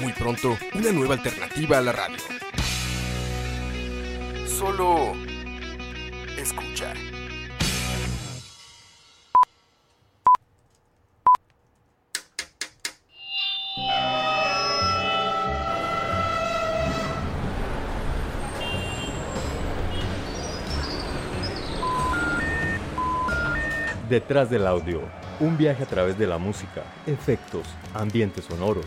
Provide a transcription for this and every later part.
Muy pronto, una nueva alternativa a la radio. Solo escucha. Detrás del audio, un viaje a través de la música, efectos, ambientes sonoros,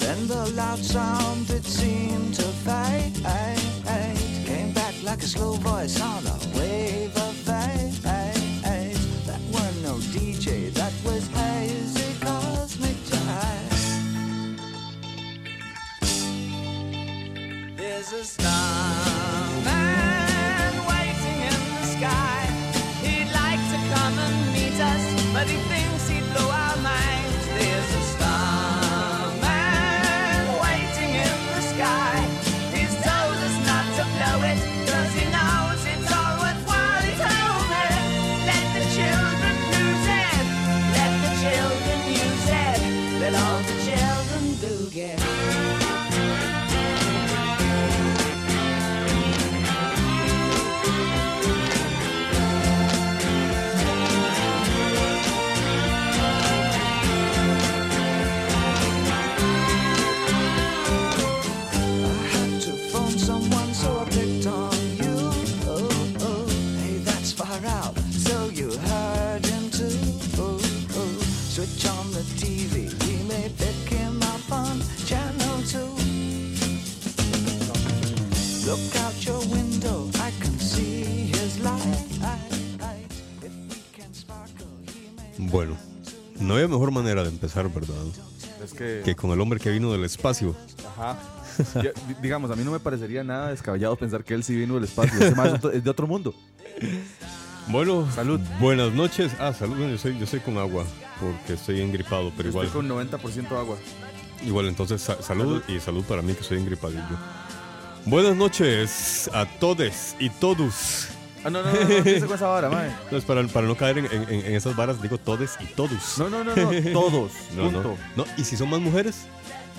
Then the loud sound it seemed to fade. Came back like a slow voice on a no había mejor manera de empezar, ¿verdad? Es que, Que con el hombre que vino del espacio. ajá. Digamos, a mí no me parecería nada descabellado pensar que él sí vino del espacio. Ese más es de otro mundo. Bueno, Salud. Buenas noches. Ah, salud. Yo soy, yo soy con agua porque estoy engripado, pero igual. Estoy con 90% agua. Igual, entonces sa- salud, y salud para mí que soy engripadillo. Buenas noches a todes y todos. Ah, no, no, no, no, empiece con esa vara, mae. No, es para, para no caer en, en- en esas varas, digo todes y todos. No, no, no, no, todos. no, punto. no. No, ¿Y si son más mujeres?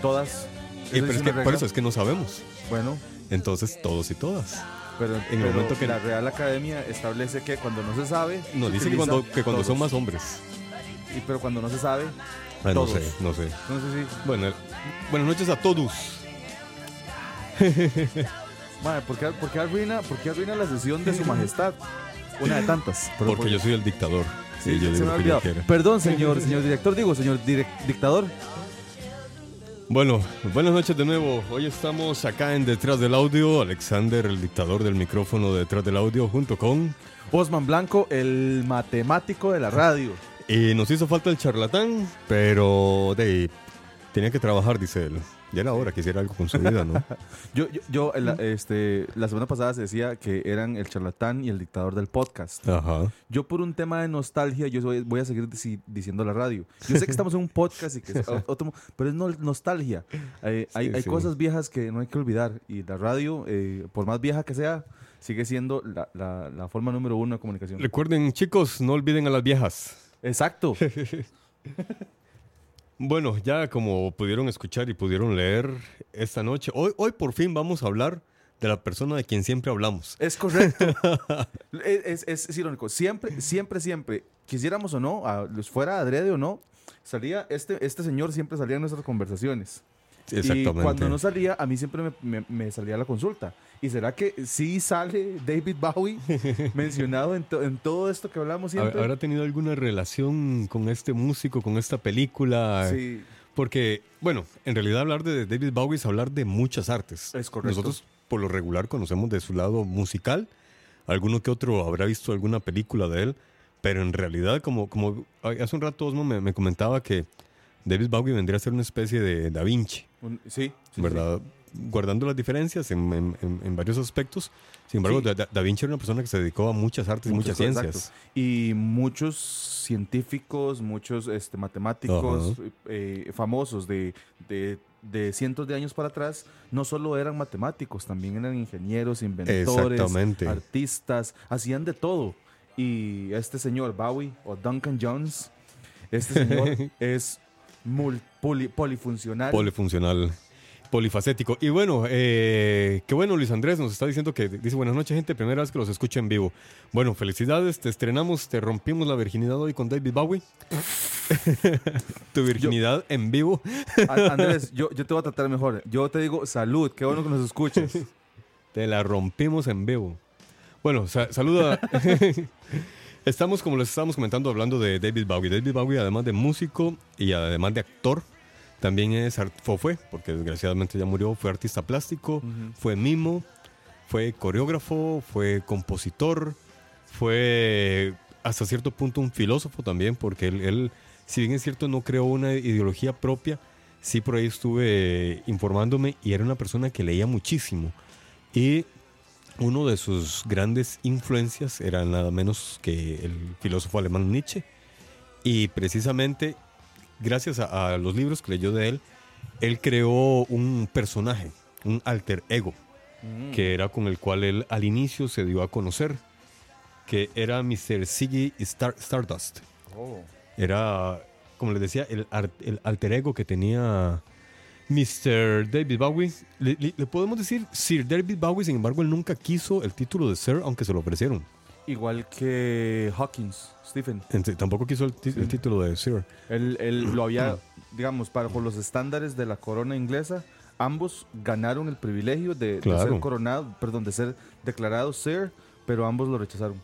Todas. Eh, pero es que, por eso es que no sabemos. Bueno, Entonces, todos y todas. pero En el pero momento que- la Real Academia establece que cuando no se sabe. No, se dice que cuando, que cuando son más hombres. Y, pero cuando no se sabe. Ah, no Todos. sé, no sé. Entonces sí. Bueno, buenas noches a todos. Mae, ¿por qué, por qué arruina, por qué arruina la sesión de su majestad? Una de tantas. Porque por- yo soy el dictador. Sí, yo se digo me que yo. Perdón, señor, señor director, digo, señor direc- dictador. Bueno, buenas noches de nuevo. Hoy estamos acá en Detrás del Audio. Alexander, el dictador del micrófono de Detrás del Audio, junto con... Osman Blanco, el matemático de la radio. Y nos hizo falta el charlatán, pero de, tenía que trabajar, dice él. Ya era hora que hiciera algo con su vida, ¿no? Yo, yo, yo, la, este, la semana pasada se decía que eran el charlatán y el dictador del podcast. Ajá. Yo por un tema de nostalgia, yo soy- voy a seguir dici- diciendo la radio. Yo sé que estamos en un podcast y que es otro, pero es no- nostalgia. Eh, hay Sí, hay sí. cosas viejas que no hay que olvidar y la radio, eh, por más vieja que sea, sigue siendo la, la- la forma número uno de comunicación. Recuerden, chicos, no olviden a las viejas. Exacto. Bueno, ya como pudieron escuchar y pudieron leer esta noche, hoy, hoy por fin vamos a hablar de la persona de quien siempre hablamos. Es correcto. es, es- irónico. Siempre, siempre, siempre, quisiéramos o no, a- fuera adrede o no, salía este, este señor siempre salía en nuestras conversaciones. Exactamente. Y cuando no salía, a mí siempre me, me- me salía la consulta. ¿Y será que sí sale David Bowie mencionado en, to- en todo esto que hablamos ¿Habrá siempre? habrá tenido alguna relación con este músico, con esta película? Sí, Porque, bueno, en realidad hablar de David Bowie es hablar de muchas artes. Es correcto. Nosotros, por lo regular, conocemos de su lado musical. Alguno que otro habrá visto alguna película de él. Pero en realidad, como, como hace un rato Osmo me, me comentaba que David Bowie vendría a ser una especie de Da Vinci, un- sí, sí, ¿verdad? Guardando las diferencias en, en- en- en varios aspectos. Sin embargo, da, Da Vinci era una persona que se dedicó a muchas artes y muchas ciencias. exacto. Y muchos científicos, muchos este, matemáticos eh, famosos de, de- de cientos de años para atrás, no solo eran matemáticos, también eran ingenieros, inventores, artistas, hacían de todo. Y este señor Bowie o Duncan Jones, este señor es mul- poli- polifuncional. Polifuncional, polifacético. Y bueno, eh, qué bueno, Luis Andrés nos está diciendo que dice buenas noches, gente, primera vez que los escucho en vivo. Bueno, felicidades, te estrenamos, te rompimos la virginidad hoy con David Bowie. tu virginidad en vivo. Andrés, yo, yo te voy a tratar mejor. Yo te digo salud, qué bueno que nos escuches. Te la rompimos en vivo. Bueno, sa- saluda. Estamos, como les estábamos comentando, hablando de David Bowie. David Bowie, además de músico y además de actor, también es art- fue, porque desgraciadamente ya murió, fue artista plástico, fue mimo, fue coreógrafo, fue compositor, fue hasta cierto punto un filósofo también, porque él, él, si bien es cierto, no creó una ideología propia, sí por ahí estuve informándome y era una persona que leía muchísimo. Y uno de sus grandes influencias era nada menos que el filósofo alemán Nietzsche. Y precisamente, gracias a, a los libros que leyó de él, él creó un personaje, un alter ego, que era con el cual él al inicio se dio a conocer, que era Mr. Star- Stardust. Era, como les decía, el alter ego que tenía Mr. David Bowie. Le, le- le podemos decir Sir David Bowie, sin embargo, él nunca quiso el título de Sir, aunque se lo ofrecieron. Igual que Hawkins, Stephen. Tampoco quiso el, ti- el título de Sir. Él, él lo había, digamos, para por los estándares de la corona inglesa, ambos ganaron el privilegio de, ser coronado, perdón, de ser declarado Sir, pero ambos lo rechazaron.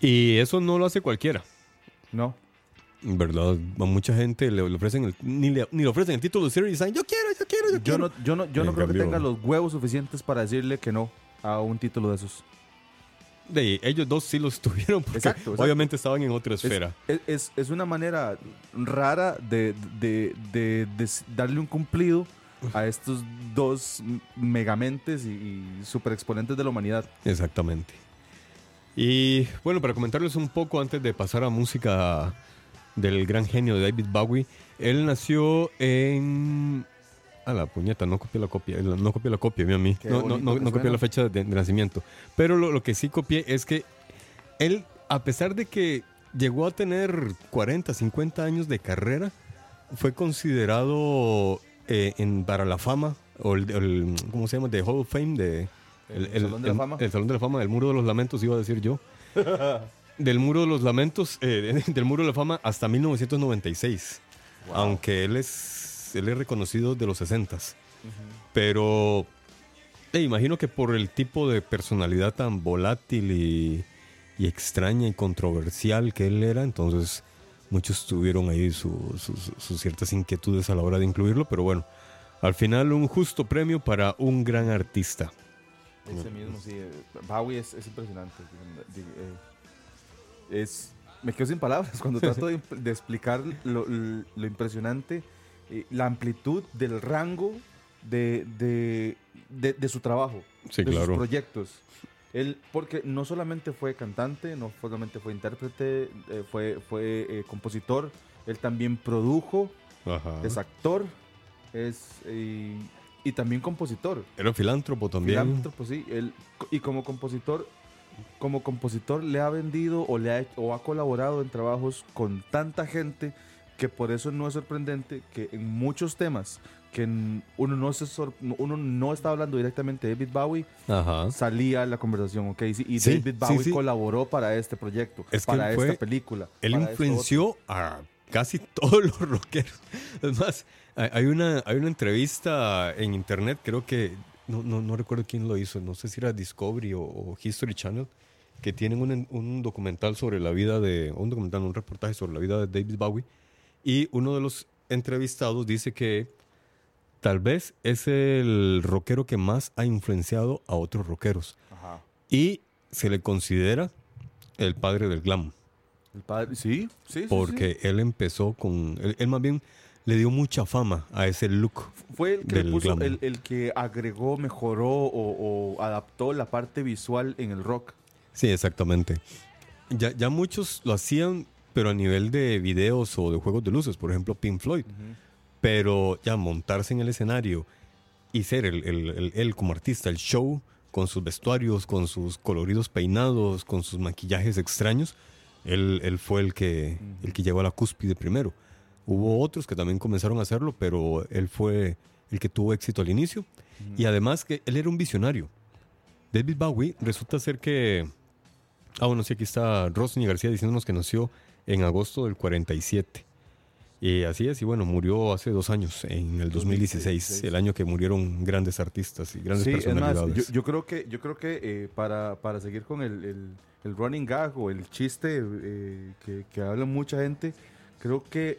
Y eso no lo hace cualquiera. No. ¿Verdad? A mucha gente le, le ofrecen el, ni, le, ni le ofrecen el título de Sir y dicen, yo quiero, yo quiero. no, yo no, yo no creo que tenga los huevos suficientes para decirle que no a un título de esos. De, ellos dos sí los tuvieron porque Exacto, exacto. obviamente estaban en otra Es, esfera. es, es- es una manera rara de, de- de- de s- darle un cumplido a estos dos megamentes y, y super exponentes de la humanidad. Exactamente. Y bueno, para comentarles un poco antes de pasar a música del gran genio de David Bowie, él nació en... A la puñeta, no copié la copia, no copié la copia, a mí. Qué No, no, no, no copié la fecha de, de nacimiento. Pero lo, lo que sí copié es que él, a pesar de que llegó a tener 40, 50 años de carrera, fue considerado eh, en, para la fama, o el, el- ¿cómo se llama? De Hall of Fame, de, El Salón de la Fama. el Salón de la Fama, del Muro de los Lamentos, iba a decir yo. del Muro de los Lamentos, eh, del Muro de la Fama hasta 1996. Aunque él es, él es reconocido de los 60 Pero eh, imagino que por el tipo de personalidad tan volátil y, y extraña y controversial que él era, entonces muchos tuvieron ahí su- su- su- sus ciertas inquietudes a la hora de incluirlo. Pero bueno, al final un justo premio para un gran artista. Ese mismo, sí. eh, Bowie es, es impresionante. Eh, Es, me quedo sin palabras cuando trato de, de explicar lo, lo impresionante, eh, la amplitud del rango de, de, de- de su trabajo, Sí, de claro. sus proyectos. Él, porque no solamente fue cantante, no solamente fue intérprete, eh, fue, fue eh, compositor, él también produjo, Ajá. es actor, es eh, y también compositor. Era filántropo también. Filántropo, sí. Él, y como compositor, como compositor le ha vendido o le ha o ha colaborado en trabajos con tanta gente que por eso no es sorprendente que en muchos temas que uno no se sor- uno no está hablando directamente de David Bowie Ajá. salía la conversación, ¿ok? Sí, y Sí, David sí, Bowie sí. colaboró para este proyecto, Es para él fue- esta película. Él influenció a casi todos los rockeros. Es más, hay hay una, hay una entrevista en internet, creo que, no, no, no recuerdo quién lo hizo, no sé si era Discovery o, o History Channel, que tienen un, un documental sobre la vida de, un documental, un reportaje sobre la vida de David Bowie, y uno de los entrevistados dice que tal vez es el rockero que más ha influenciado a otros rockeros. Ajá. y se le considera el padre del glam. El padre, sí, sí, sí, sí. Porque él empezó con. Él, él más bien le dio mucha fama a ese look. Fue el que, le puso- el, el que agregó, mejoró o, o adaptó la parte visual en el rock. Sí, exactamente. Ya, ya muchos lo hacían, pero a nivel de videos o de juegos de luces, por ejemplo, Pink Floyd. Pero ya montarse en el escenario y ser el, el- el- él como artista, el show, con sus vestuarios, con sus coloridos peinados, con sus maquillajes extraños, él, él fue el que, el que llegó a la cúspide primero. Hubo otros que también comenzaron a hacerlo, pero él fue el que tuvo éxito al inicio. Y además que él era un visionario. David Bowie resulta ser que... Ah, bueno, sí, aquí está Rosny García diciéndonos que nació en agosto del 47. Y así es, y bueno, murió hace dos años, en el 2016, 2016. el año que murieron grandes artistas y grandes Sí, es más, personalidades. yo, yo creo que, yo creo que eh, para, para seguir con el, el- el running gag o el chiste eh, que, que habla mucha gente, creo que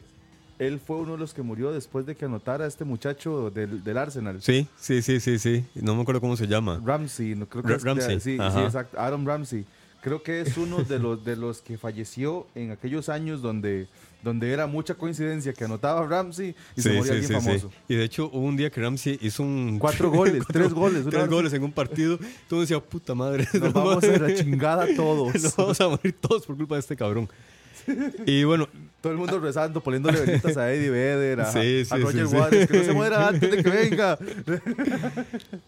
él fue uno de los que murió después de que anotara a este muchacho del, del Arsenal. Sí, sí, sí, sí, sí. No me acuerdo cómo se llama. Ramsey, no creo que es- Ramsey, sí, sí, exacto, Aaron Ramsey. Creo que es uno de los de los que falleció en aquellos años donde, donde era mucha coincidencia que anotaba Ramsey y se moría sí, alguien sí, famoso. Y de hecho hubo un día que Ramsey hizo un... Cuatro goles, tres goles, Tres goles en un partido. Todo decía, puta madre. Nos vamos a la chingada todos. Nos vamos a morir todos por culpa de este cabrón. Y bueno, Todo el mundo rezando, poniéndole velitas a Eddie Vedder, a, Sí, a Roger sí. Waters, que no se muera antes de que venga.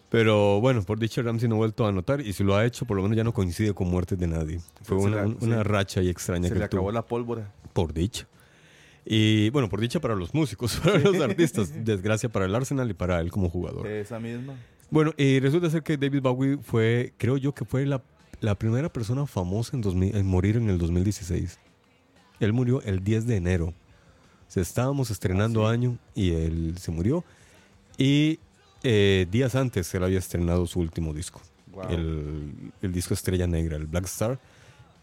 Pero bueno, por dicha Ramsey no ha vuelto a anotar y si lo ha hecho, por lo menos ya no coincide con muertes de nadie. Fue Se una, le- una sí. racha y extraña Se que le tuvo. acabó la pólvora. Por dicha. Y bueno, por dicha para los músicos, para los artistas. Desgracia para el Arsenal y para él como jugador. Esa misma. Bueno, y resulta ser que David Bowie fue, creo yo que fue la, la primera persona famosa en, 2000 en morir en el 2016. Él murió el 10 de enero. O sea, estábamos estrenando año y él se murió. Y eh, días antes él había estrenado su último disco. Wow. El, el disco Estrella Negra, el Black Star.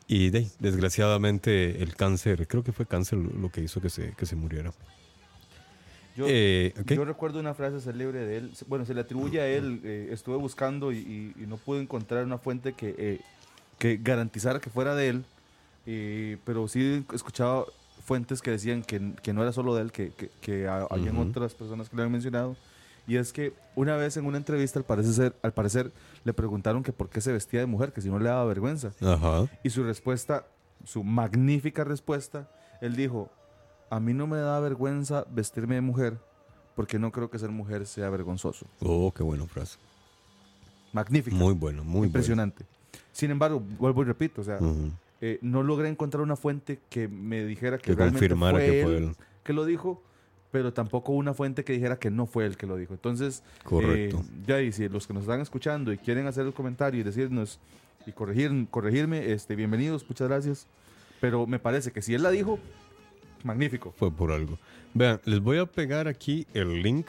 Y de, desgraciadamente el cáncer, creo que fue cáncer lo, que hizo que se, que se muriera. Yo, Eh, ok. yo recuerdo una frase célebre de él. Bueno, se le atribuye a él. eh, estuve buscando y, y- y no pude encontrar una fuente que, eh, que garantizara que fuera de él. Eh, pero sí escuchaba fuentes que decían que, que no era solo de él, que, que, que ha- habían Ujú. otras personas que lo habían mencionado. Y es que una vez en una entrevista, al parecer, ser, al parecer, le preguntaron que por qué se vestía de mujer, que si no le daba vergüenza. Ajá. Y su respuesta, su magnífica respuesta, él dijo, a mí no me da vergüenza vestirme de mujer porque no creo que ser mujer sea vergonzoso. Oh, qué buena frase. Magnífica. Muy bueno, muy impresionante. Sin embargo, vuelvo y repito, o sea, bueno. Ujú. Eh, no logré encontrar una fuente que me dijera que, Que realmente confirmara fue que fue él él. que lo dijo, pero tampoco una fuente que dijera que no fue él que lo dijo. Entonces, Correcto. eh, ya y si los que nos están escuchando y quieren hacer el comentario y decirnos y corregir, corregirme, este, bienvenidos, muchas gracias. Pero me parece que si él la dijo, magnífico. Fue por algo. Vean, les voy a pegar aquí el link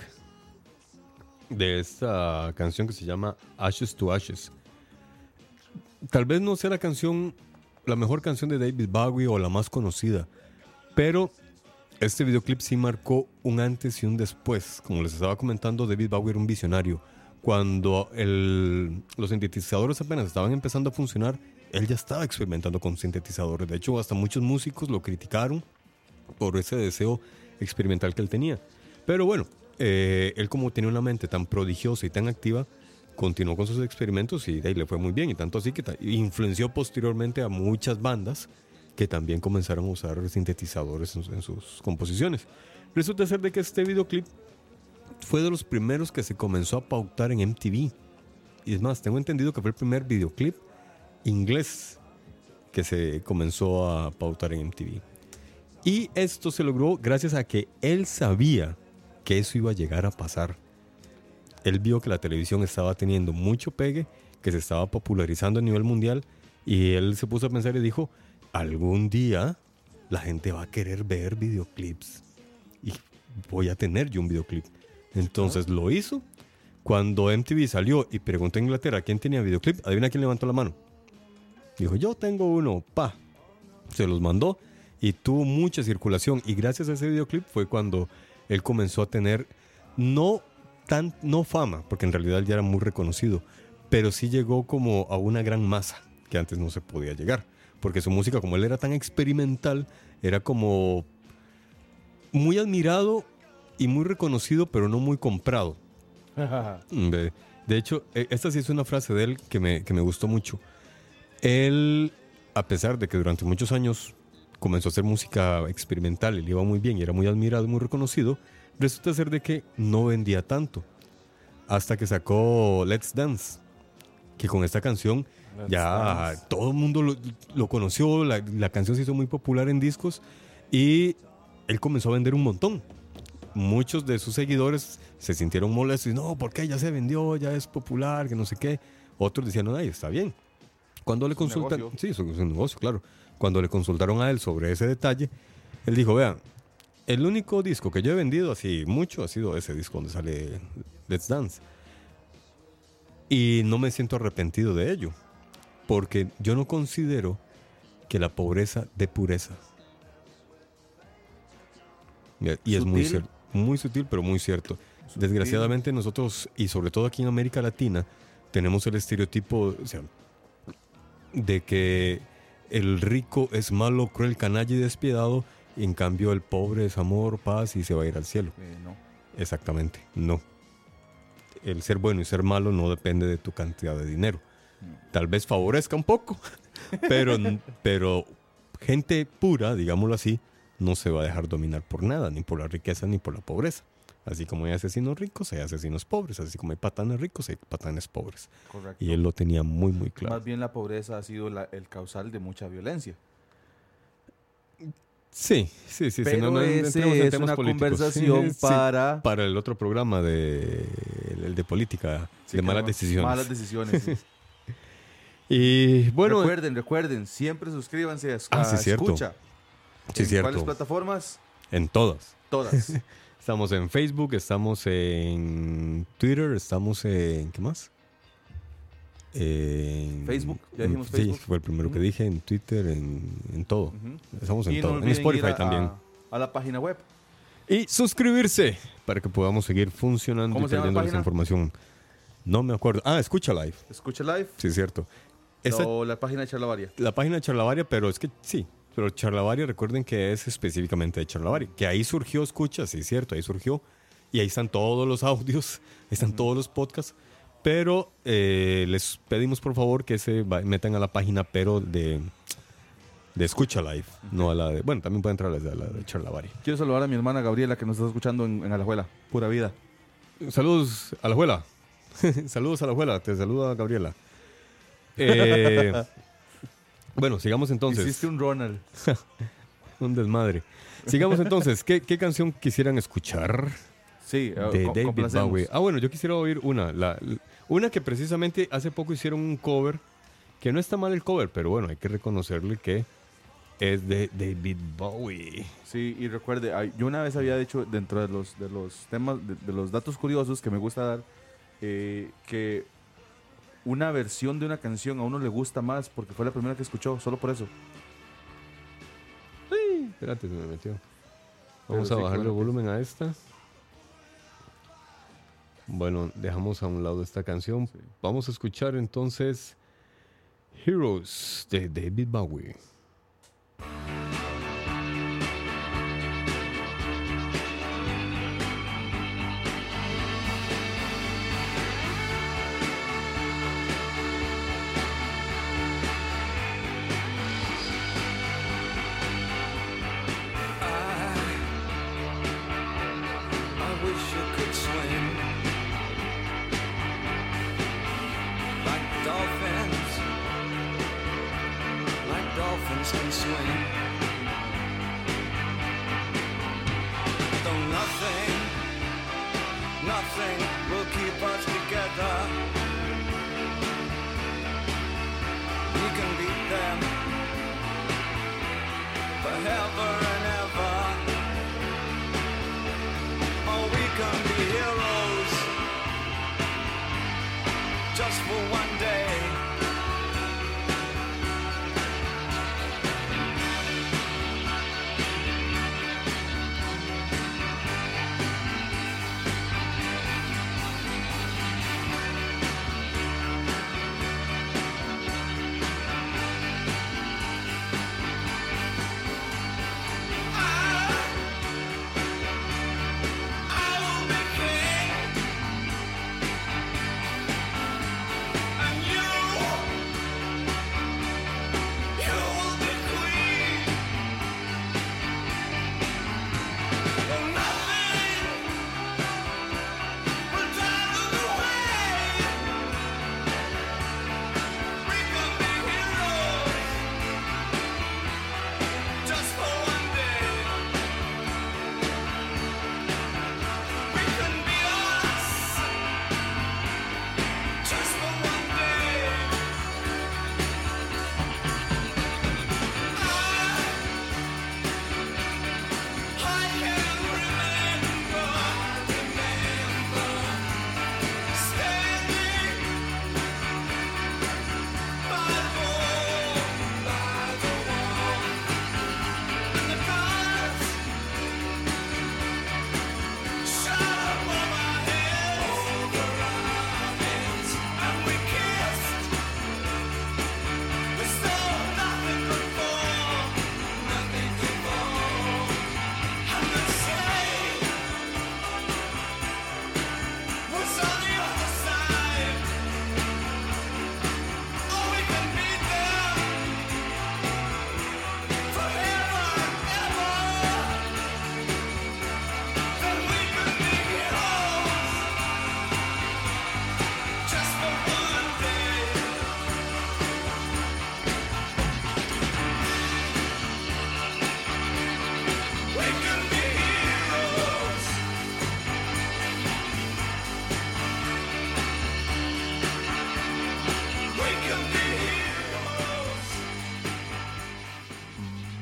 de esta canción que se llama Ashes to Ashes. Tal vez no sea la canción, la mejor canción de David Bowie o la más conocida, pero este videoclip sí marcó un antes y un después. Como les estaba comentando, David Bowie era un visionario. Cuando los sintetizadores apenas estaban empezando a funcionar, él ya estaba experimentando con sintetizadores. De hecho, hasta muchos músicos lo criticaron por ese deseo experimental que él tenía. Pero bueno, eh, él como tenía una mente tan prodigiosa y tan activa, continuó con sus experimentos y ahí le fue muy bien. Y tanto así que influenció posteriormente a muchas bandas que también comenzaron a usar sintetizadores en, en sus composiciones. Resulta ser de que este videoclip fue de los primeros que se comenzó a pautar en MTV. Y es más, tengo entendido que fue el primer videoclip inglés que se comenzó a pautar en MTV. Y esto se logró gracias a que él sabía que eso iba a llegar a pasar. Él vio que la televisión estaba teniendo mucho pegue, que se estaba popularizando a nivel mundial, y él se puso a pensar y dijo, algún día la gente va a querer ver videoclips. Y voy a tener yo un videoclip. Entonces lo hizo. Cuando MTV salió y preguntó a Inglaterra quién tenía videoclip, adivina quién levantó la mano. Dijo, yo tengo uno, pa. Se los mandó y tuvo mucha circulación. Y gracias a ese videoclip fue cuando él comenzó a tener, no, tan, no fama, porque en realidad él ya era muy reconocido, pero sí llegó como a una gran masa que antes no se podía llegar. Porque su música, como él era tan experimental, era como muy admirado y muy reconocido, pero no muy comprado. De, de hecho, e- esta sí es una frase de él que me, que me gustó mucho. Él, a pesar de que durante muchos años comenzó a hacer música experimental le iba muy bien y era muy admirado y muy reconocido, resulta ser de que no vendía tanto. Hasta que sacó Let's Dance, que con esta canción ya Dance. todo el mundo lo, lo conoció, la, la canción se hizo muy popular en discos y él comenzó a vender un montón muchos de sus seguidores se sintieron molestos y no, ¿por qué ya se vendió? Ya es popular, que no sé qué. Otros decían, no, ay, está bien. Cuando le consultan, sí, es un negocio, claro. Cuando le consultaron a él sobre ese detalle, él dijo, vean, el único disco que yo he vendido así mucho ha sido ese disco donde sale Let's Dance. Y no me siento arrepentido de ello, porque yo no considero que la pobreza dé pureza. Y es muy Sutil. muy sutil, pero muy cierto. Sutil. Desgraciadamente nosotros, y sobre todo aquí en América Latina, tenemos el estereotipo o sea, de que el rico es malo, cruel, canalla y despiadado, y en cambio el pobre es amor, paz y se va a ir al cielo. Eh, no. Exactamente, no. El ser bueno y ser malo no depende de tu cantidad de dinero. Tal vez favorezca un poco, pero, pero gente pura, digámoslo así, no se va a dejar dominar por nada, ni por la riqueza ni por la pobreza. Así como hay asesinos ricos, hay asesinos pobres. Así como hay patanes ricos, hay patanes pobres. Correcto. Y él lo tenía muy, muy claro. Más bien la pobreza ha sido la- el causal de mucha violencia. Sí, sí, sí. Pero no- ese es una políticos. conversación Sí, para... para el otro programa de, el de política, Sí, de malas no- decisiones. Malas decisiones. Y bueno, recuerden, recuerden, siempre suscríbanse a, Ah, a. Escucha. ¿En cierto. cuáles plataformas? En todas. Todas. Estamos en Facebook, estamos en Twitter, estamos en. ¿Qué más? En Facebook, ya dijimos sí, Facebook. fue el primero que dije, en Twitter, en, en todo. Estamos en Y no todo. En Spotify a- también. A, a la página web. Y suscribirse para que podamos seguir funcionando ¿Cómo y trayéndoles página? información. No me acuerdo. Ah, escucha live. Escucha Live Sí, es cierto. Esta- o la página de Charlavaria. la página de Charlavaria, pero es que sí. Pero Charlavaria, recuerden que es específicamente de Charlavaria. Que ahí surgió Escucha, sí, es cierto, ahí surgió. Y ahí están todos los audios, ahí están todos los podcasts. Pero eh, les pedimos por favor que se metan a la página, pero de, de Escucha Live, no a la de. Bueno, también pueden entrar a la de, Charlavaria. Quiero saludar a mi hermana Gabriela que nos está escuchando en, en Alajuela. Pura vida. Saludos a la abuela. Saludos a la abuela, te saluda Gabriela. Eh, bueno, sigamos entonces. Hiciste un Ronald. Un desmadre. Sigamos entonces. ¿Qué, qué canción quisieran escuchar Sí, eh, de co- David. Bowie? Ah, bueno, yo quisiera oír una. la- una que precisamente hace poco hicieron un cover. Que no está mal el cover, pero bueno, hay que reconocerle que es de David Bowie. Sí, y recuerde, yo una vez había dicho dentro de los, de los temas, de, de los datos curiosos que me gusta dar, eh, que una versión de una canción a uno le gusta más porque fue la primera que escuchó, solo por eso. Espérate, se me metió. Vamos Pero a sí, bajarle el volumen a esta. Bueno, dejamos a un lado esta canción. Sí. Vamos a escuchar entonces Heroes de David Bowie.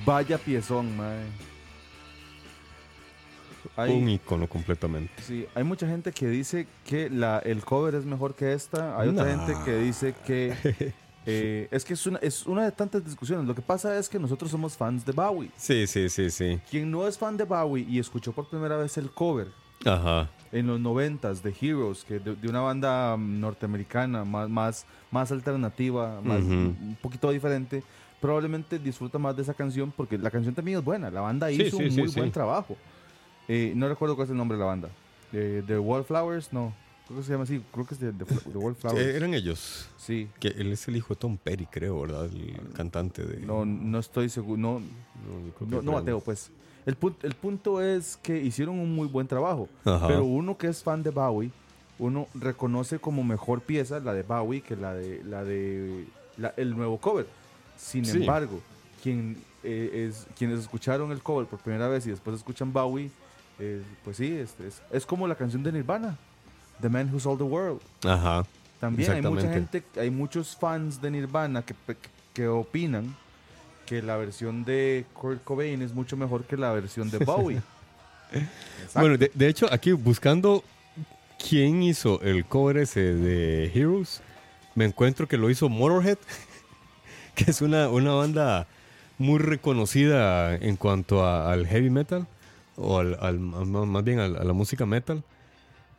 Vaya piezón, mae. Hay, Un icono completamente. sí, hay mucha gente que dice que la, el cover es mejor que esta. Hay otra gente que dice que eh, es que es una, es una de tantas discusiones. Lo que pasa es que nosotros somos fans de Bowie. Sí, sí, sí, sí. Quien no es fan de Bowie y escuchó por primera vez el cover Ajá. en los noventas de Heroes, que de, de una banda norteamericana más, más, más alternativa, más, un poquito diferente, probablemente disfruta más de esa canción porque la canción también es buena. La banda hizo sí, un muy sí. buen trabajo. Eh, no recuerdo cuál es el nombre de la banda. Eh, The Wallflowers, no. Creo que se llama así. Creo que es The, The, Fla- The Wallflowers. Eh, eran ellos. Sí. Que él es el hijo de Tom Perry, creo, ¿verdad? El cantante de. No, no estoy seguro. No, No, yo creo que no. Mateo, pues. El, pun- el punto es que hicieron un muy buen trabajo. Ajá. Pero uno que es fan de Bowie, uno reconoce como mejor pieza la de Bowie que la de la de la- el nuevo cover. Sin Sí. embargo, quien, eh, es, quienes escucharon el cover por primera vez y después escuchan Bowie, eh, pues sí, es, es, es como la canción de Nirvana, The Man Who Sold the World. Ajá. También hay mucha gente, hay muchos fans de Nirvana que, que opinan que la versión de Kurt Cobain es mucho mejor que la versión de Bowie. Bueno, de, de hecho, aquí buscando quién hizo el cover ese de Heroes, me encuentro que lo hizo Motorhead, que es una, una banda muy reconocida en cuanto a- al heavy metal, o al, al- más bien a, la música metal.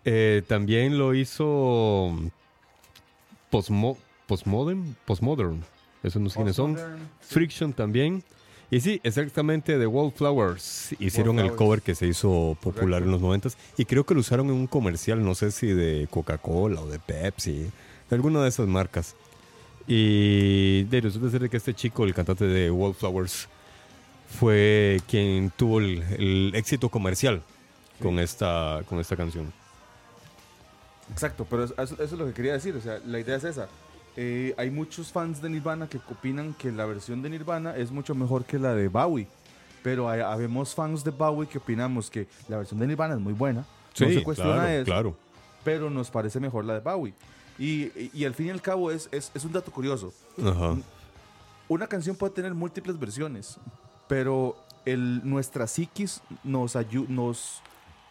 Eh, también lo hizo Postmo- Postmodern, Postmodern, eso no sé quiénes son. Friction también. Y sí, exactamente, The Wallflowers hicieron el cover que se hizo popular Correcto. en los 90 y creo que lo usaron en un comercial, no sé si de Coca-Cola o de Pepsi, de alguna de esas marcas. Y de resulta ser que este chico, el cantante de Wallflowers, fue quien tuvo el, el éxito comercial con, esta, con esta canción. Exacto, pero es- eso, eso es lo que quería decir. O sea, la idea es esa. eh, hay muchos fans de Nirvana que opinan que la versión de Nirvana es mucho mejor que la de Bowie. Pero hay, habemos fans de Bowie que opinamos que la versión de Nirvana es muy buena. no se cuestiona claro, eso. claro. Pero nos parece mejor la de Bowie. Y, al fin y al cabo es, es, es un dato curioso. Ajá. Una canción puede tener múltiples versiones, pero el, nuestra psiquis nos, ayu- nos,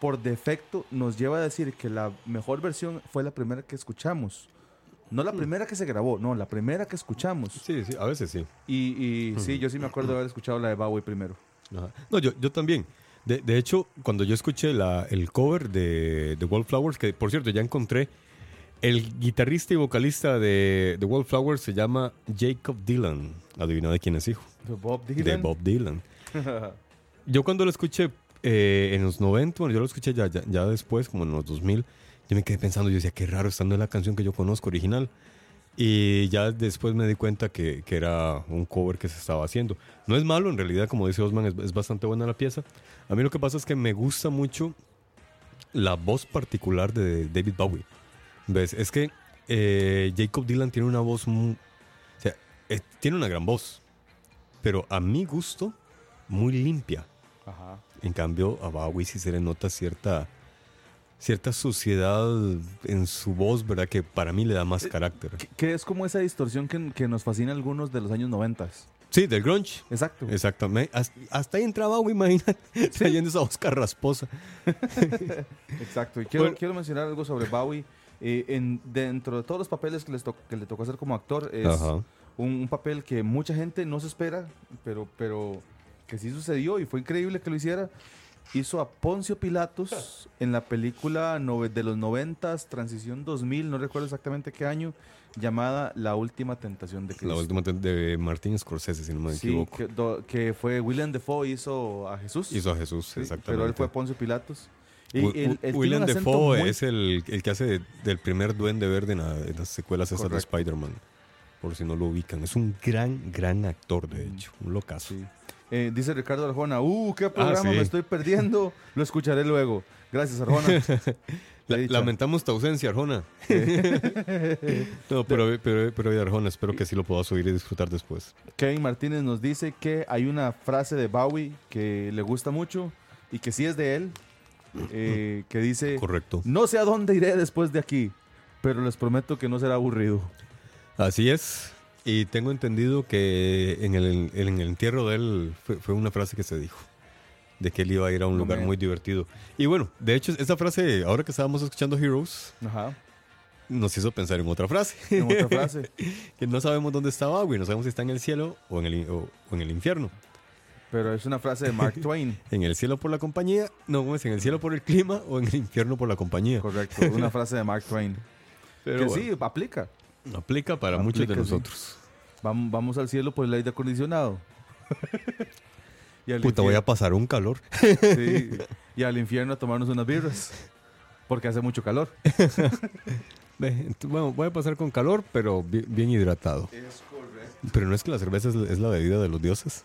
por defecto, nos lleva a decir que la mejor versión fue la primera que escuchamos. No la primera que se grabó, no, la primera que escuchamos. Sí, sí, a veces sí. Y, y sí, yo sí me acuerdo de haber escuchado la de Bowie primero. Ajá. No, yo, yo también. De, de hecho, cuando yo escuché la, el cover de The Wallflowers, que por cierto ya encontré, el guitarrista y vocalista de The Wallflowers se llama Jacob Dylan. Adivina de quién es hijo. De Bob De Dylan. Bob Dylan. Yo cuando lo escuché eh, en los 90, bueno, yo lo escuché ya, ya, ya después, como en los 2000, yo me quedé pensando, yo decía, qué raro, esta no es la canción que yo conozco original. Y ya después me di cuenta que, que era un cover que se estaba haciendo. No es malo, en realidad, como dice Osman, es, es bastante buena la pieza. A mí lo que pasa es que me gusta mucho la voz particular de David Bowie. ¿Ves? Es que eh, Jacob Dylan tiene una voz muy... O sea, eh, tiene una gran voz, pero a mi gusto, muy limpia. Ajá. En cambio, a Bowie sí se le nota cierta, cierta suciedad en su voz, ¿verdad? Que para mí le da más carácter. Que, es como esa distorsión que, que nos fascina a algunos de los años 90. Sí, del grunge. Exacto. Exactamente. Hasta, ahí entraba Bowie, imagínate, trayendo esa voz carrasposa. Exacto. Y quiero, Bueno. quiero mencionar algo sobre Bowie. Eh, en, dentro de todos los papeles que, les to- que le tocó hacer como actor, es Ajá. un, un papel que mucha gente no se espera, pero, pero que sí sucedió y fue increíble que lo hiciera. Hizo a Poncio Pilatos en la película de los 90, Transición 2000, no recuerdo exactamente qué año, llamada La Última Tentación de Cristo. La última de Martin Scorsese, si no me Sí, equivoco. que, do- que fue William Defoe hizo a Jesús. Hizo a Jesús, Sí, exactamente. Pero él fue Poncio Pilatos. Y Wi- él- él tiene William un acento Defoe muy- es el, el que hace de- del primer duende verde en, la- en las secuelas esas de. Spider-Man. Por si no lo ubican. Es un gran, gran actor, de hecho. Un locazo. Sí. Eh, dice Ricardo Arjona, ¡uh, qué programa Ah, sí. me estoy perdiendo! Lo escucharé luego. Gracias, Arjona. La- lamentamos tu ausencia, Arjona. no, pero, pero, pero Arjona, espero que sí lo puedas oír y disfrutar después. Kevin Martínez nos dice que hay una frase de Bowie que le gusta mucho y que sí es de él, eh, que dice, Correcto. no sé a dónde iré después de aquí, pero les prometo que no será aburrido. Así es. Y tengo entendido que en el, en el entierro de él fue, fue una frase que se dijo. De que él iba a ir a un lugar muy divertido. Y bueno, de hecho, esa frase, ahora que estábamos escuchando Heroes, Ajá. nos hizo pensar en otra frase. En otra frase. que no sabemos dónde está Bowie, no sabemos si está en el cielo o en el, o en el infierno. Pero es una frase de Mark Twain. En el cielo por la compañía, no, ¿cómo es? En el cielo por el clima o en el infierno por la compañía. Correcto, una frase de Mark Twain. Pero que bueno, sí, aplica. aplica para muchos de sí. nosotros. Vamos, vamos al cielo por el aire acondicionado. y, al Puta, voy a infierno, pasar un calor. sí, y al infierno a tomarnos unas birras. Porque hace mucho calor. Bueno, voy a pasar con calor, pero bi- bien, hidratado. Es correcto. Pero no es que la cerveza es la bebida de los dioses,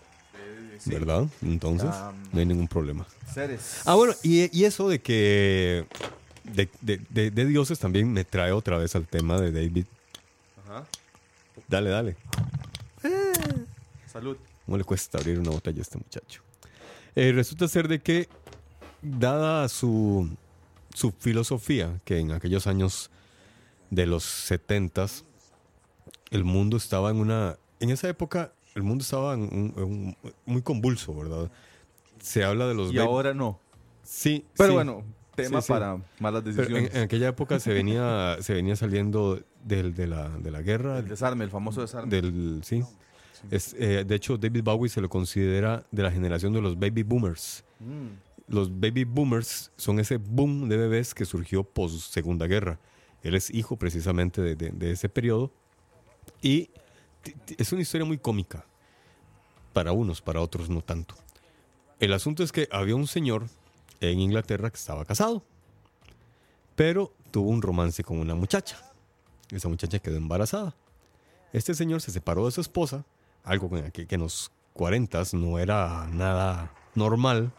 ¿verdad? Entonces, Ah, no hay ningún problema. Seres. Ah, bueno, y, y eso de que de, de- de- de dioses también me trae otra vez al tema de David. Ajá. Dale, dale. Salud. ¿Cómo le cuesta abrir una botella a este muchacho? Eh, resulta ser de que, dada su, su filosofía, que en aquellos años de los setentas, el mundo estaba en una... En esa época, el mundo estaba en un- en un- muy convulso, ¿verdad? Se habla de los... Y ahora no. Sí, Pero sí. bueno, tema Sí, sí. para malas decisiones. en, en aquella época se venía, se venía saliendo del- de, la, de la guerra, el desarme, el famoso desarme. del sí. Es, eh, de hecho, David Bowie se lo considera de la generación de los baby boomers. Mm. Los baby boomers son ese boom de bebés que surgió post Segunda Guerra. Él es hijo precisamente de, de- de ese periodo y es una historia muy cómica para unos, para otros no tanto. El asunto es que había un señor en Inglaterra que estaba casado, pero tuvo un romance con una muchacha. Esa muchacha quedó embarazada. Este señor se separó de su esposa, algo que, que- en los 40 no era nada normal,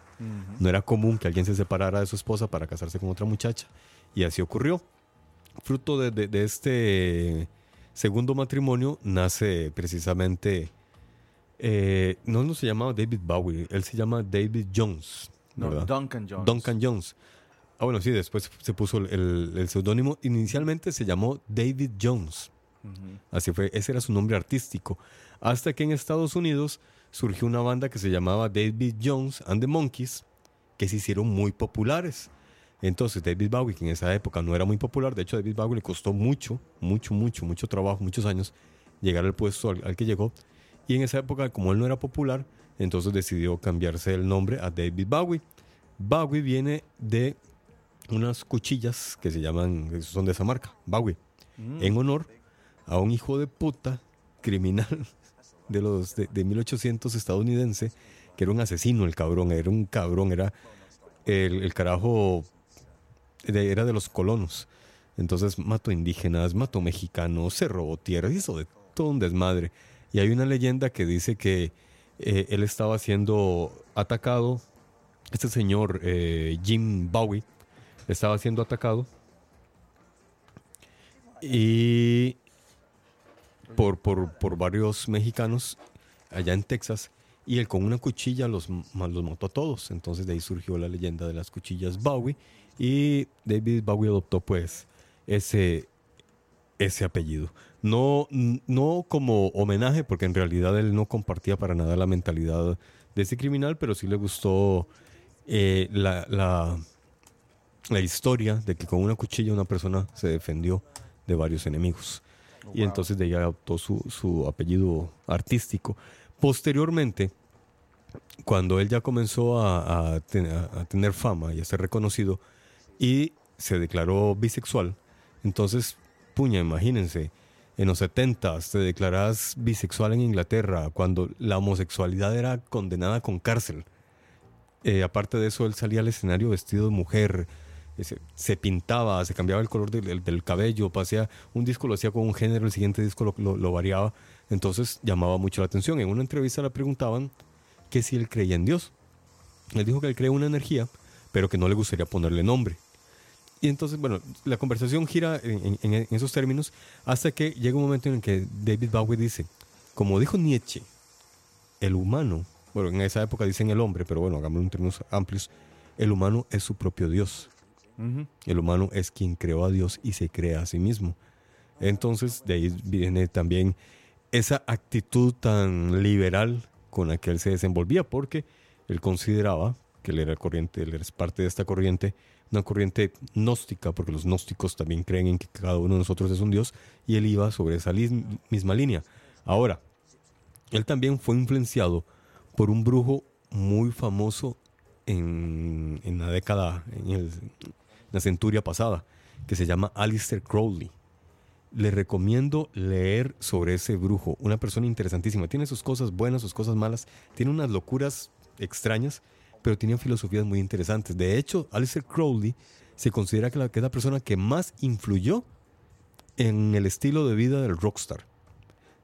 no era común que alguien se separara de su esposa para casarse con otra muchacha, y así ocurrió. Fruto de, de- de este segundo matrimonio nace precisamente, eh, no, no se llamaba David Bowie, él se llama David Jones. No, ¿verdad? Duncan Jones. Duncan Jones. Ah, bueno, sí, después se puso el, el- el seudónimo. Inicialmente se llamó David Jones. Así fue, ese era su nombre artístico. Hasta que en Estados Unidos surgió una banda que se llamaba David Jones and the Monkeys, que se hicieron muy populares. Entonces David Bowie, que en esa época no era muy popular, de hecho a David Bowie le costó mucho, mucho, mucho, mucho trabajo, muchos años llegar al puesto al, al que llegó. Y en esa época, como él no era popular, entonces decidió cambiarse el nombre a David Bowie. Bowie viene de unas cuchillas que se llaman, son de esa marca, Bowie, en honor a un hijo de puta criminal de los de, de 1800 estadounidense, que era un asesino el cabrón, era un cabrón, era el, el carajo, era de los colonos. Entonces mató indígenas, mató mexicanos, se robó tierras, hizo de todo un desmadre. Y hay una leyenda que dice que eh, él estaba siendo atacado, este señor eh, Jim Bowie estaba siendo atacado y por, por, por varios mexicanos allá en Texas y él con una cuchilla los, los mató a todos. Entonces de ahí surgió la leyenda de las cuchillas Bowie y David Bowie adoptó pues ese, ese apellido. No, no como homenaje, porque en realidad él no compartía para nada la mentalidad de ese criminal, pero sí le gustó eh, la, la, la historia de que con una cuchilla una persona se defendió de varios enemigos. Y entonces de ahí adoptó su, su apellido artístico. Posteriormente, cuando él ya comenzó a, a ten- a- a tener fama y a ser reconocido y se declaró bisexual, entonces, puña, imagínense, en los 70 te declaras bisexual en Inglaterra cuando la homosexualidad era condenada con cárcel. Eh, aparte de eso, él salía al escenario vestido de mujer, eh, se, pintaba, se cambiaba el color del, cabello, pasea, un disco lo hacía con un género, el siguiente disco lo, lo- variaba, entonces llamaba mucho la atención. En una entrevista le preguntaban que si él creía en Dios. Él dijo que él cree una energía, pero que no le gustaría ponerle nombre. Y entonces, bueno, la conversación gira en, en- en esos términos hasta que llega un momento en el que David Bowie dice, como dijo Nietzsche, el humano, bueno, en esa época dicen el hombre, pero bueno, hagámoslo en términos amplios, el humano es su propio Dios. El humano es quien creó a Dios y se crea a sí mismo. Entonces, de ahí viene también esa actitud tan liberal con la que él se desenvolvía, porque él consideraba que él era corriente, él es parte de esta corriente, una corriente gnóstica, porque los gnósticos también creen en que cada uno de nosotros es un Dios, y él iba sobre esa misma línea. Ahora, él también fue influenciado por un brujo muy famoso en, en la década, en, el- la centuria pasada, que se llama Alistair Crowley. Le recomiendo leer sobre ese brujo, una persona interesantísima. Tiene sus cosas buenas, sus cosas malas, tiene unas locuras extrañas, pero tiene filosofías muy interesantes. De hecho, Alistair Crowley se considera que la, que es la persona que más influyó en el estilo de vida del rockstar.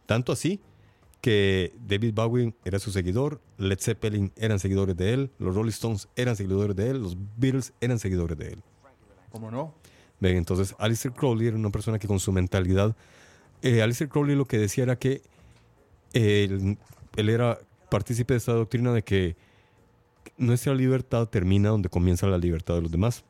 Tanto así que David Bowie era su seguidor, Led Zeppelin eran seguidores de él, los Rolling Stones eran seguidores de él, los Beatles eran seguidores de él. ¿Cómo no? Ven, entonces Alistair Crowley era una persona que con su mentalidad, eh, Alistair Crowley lo que decía era que él, él era partícipe de esta doctrina de que nuestra libertad termina donde comienza la libertad de los demás.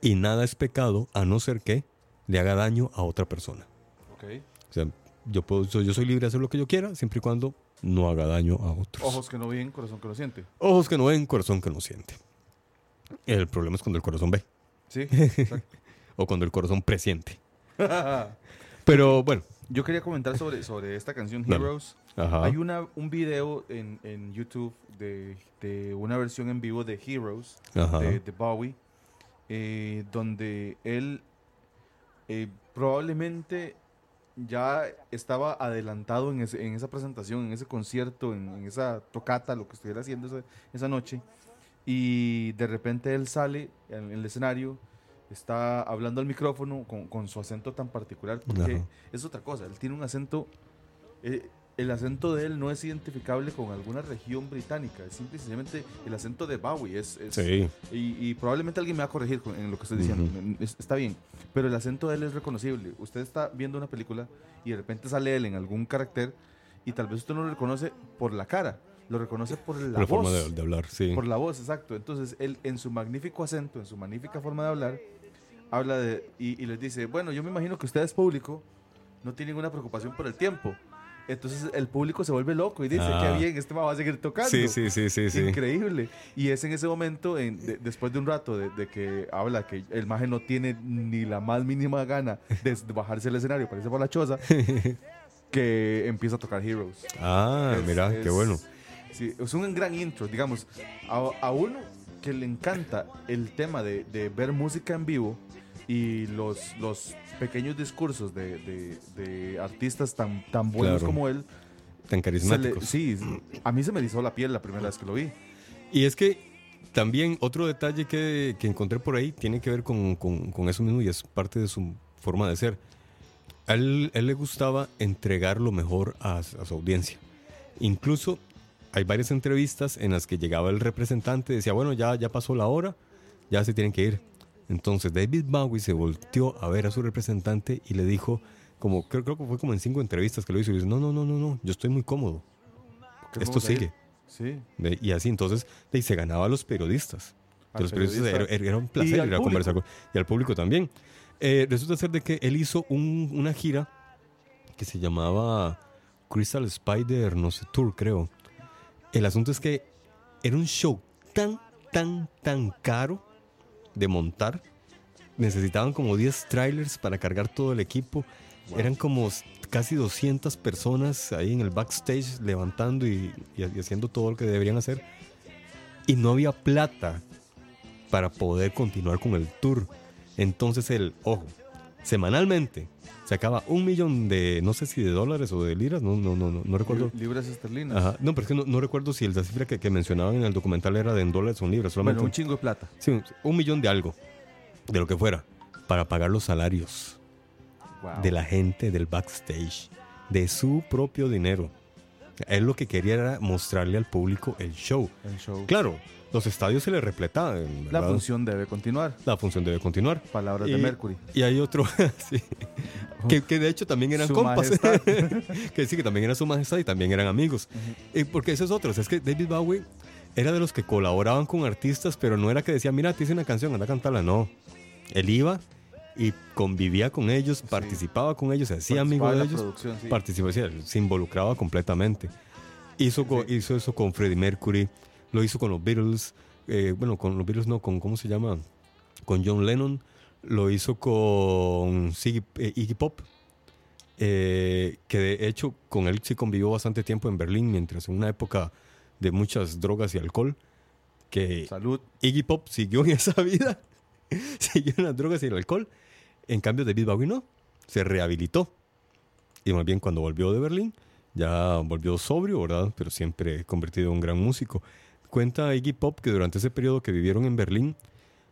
Y nada es pecado a no ser que le haga daño a otra persona. Ok. O sea, yo, puedo, yo soy libre de hacer lo que yo quiera, siempre y cuando no haga daño a otros. Ojos que no ven, corazón que lo siente. Ojos que no ven, corazón que no siente. El problema es cuando el corazón ve. Sí. O cuando el corazón presiente. Pero bueno. Yo quería comentar sobre, sobre esta canción. Heroes. Ajá. Hay una, un video en, en YouTube de, de una versión en vivo de Heroes de, de Bowie, eh, donde él eh, probablemente ya estaba adelantado en, ese- en esa presentación, en ese concierto, en, en esa tocata, lo que estuviera haciendo esa, esa noche, y de repente él sale en el escenario, está hablando al micrófono con, con su acento tan particular, porque Ajá. es otra cosa, él tiene un acento... eh, el acento de él no es identificable con alguna región británica. Es simple y sencillamente el acento de Bowie. Es, es- Sí. y, y probablemente alguien me va a corregir en lo que estoy diciendo. Ujú. Es- está bien. Pero el acento de él es reconocible. Usted está viendo una película y de repente sale él en algún carácter y tal vez usted no lo reconoce por la cara. Lo reconoce por la La voz. forma de, de hablar, sí. Por la voz, exacto. Entonces, él en su magnífico acento, en su magnífica forma de hablar, habla de. Y, y les dice: Bueno, yo me imagino que usted es público, no tiene ninguna preocupación por el tiempo. Entonces, el público se vuelve loco y dice: Ah. Qué bien, este va a seguir tocando. Sí, sí, sí, sí, sí. Increíble. Y es en ese momento, en- de- después de un rato de, de que habla que el maje no tiene ni la más mínima gana de, bajarse al escenario, parece por la choza, que empieza a tocar Heroes. Ah, Es- mira, es- qué bueno. Sí, es un gran intro, digamos. A, a uno que le encanta el tema de, de ver música en vivo y los, los pequeños discursos de, de- de artistas tan, tan buenos Claro. como él. Tan se le- carismáticos. sí, a mí se me erizó la piel la primera vez que lo vi. Y es que también otro detalle que, que encontré por ahí tiene que ver con, con- con eso mismo y es parte de su forma de ser. A él, él le gustaba entregar lo mejor a, a su audiencia. Incluso hay varias entrevistas en las que llegaba el representante y decía, bueno, ya, ya pasó la hora, ya se tienen que ir. Entonces David Bowie se volteó a ver a su representante y le dijo, como creo, creo que fue como en cinco entrevistas que lo hizo, y dice, no, no, no, no, no, yo estoy muy cómodo. ¿Qué Esto a sigue. Sí. Y así entonces y se ganaba a los periodistas. Al los periodistas periodista. era, era un placer ir a conversar con, y al público también. Eh, resulta ser de que él hizo un- una gira que se llamaba Crystal Spider, no sé, Tour, creo. El asunto es que era un show tan, tan, tan caro de montar. Necesitaban como 10 trailers para cargar todo el equipo. Eran como casi 200 personas ahí en el backstage levantando y, y- y haciendo todo lo que deberían hacer. Y no había plata para poder continuar con el tour. Entonces el, ojo, semanalmente sacaba un millón de, no sé si de dólares o de liras, no, no, no, no, no recuerdo. Libras esterlinas. Ajá. No, pero es que no, no recuerdo si la cifra que, mencionaban en el documental era de en dólares o en libras. Solamente Bueno, un chingo de plata. sí, un- millón de algo, de lo que fuera, para pagar los salarios de la gente del backstage, de su propio dinero. Él lo que quería era mostrarle al público el show. El show. Claro, los estadios se le repletaban. La función debe continuar. La función debe continuar. Palabras Y- de Mercury. Y hay otro, sí, que, que de hecho también eran Su compas. que sí, que también era su majestad y también eran amigos. Y porque eso es otro, es que David Bowie era de los que colaboraban con artistas, pero no era que decía, mira, te hice una canción, anda a cantarla. No. Él iba y convivía con ellos, participaba con ellos, se hacía amigo Participaba de ellos. sí. Participaba, sí, se involucraba completamente. Hizo, co- hizo eso con Freddie Mercury, lo hizo con los Beatles, eh, bueno, con los Beatles no, con, ¿cómo se llama? Con John Lennon, lo hizo con eh, Iggy Pop, eh, que de hecho con él sí convivió bastante tiempo en Berlín, mientras en una época de muchas drogas y alcohol, que Salud. Iggy Pop siguió en esa vida, siguió en las drogas y el alcohol. En cambio, David Bowie no, se rehabilitó. Y más bien cuando volvió de Berlín, ya volvió sobrio, ¿verdad? Pero siempre convertido en un gran músico. Cuenta Iggy Pop que durante ese periodo que vivieron en Berlín,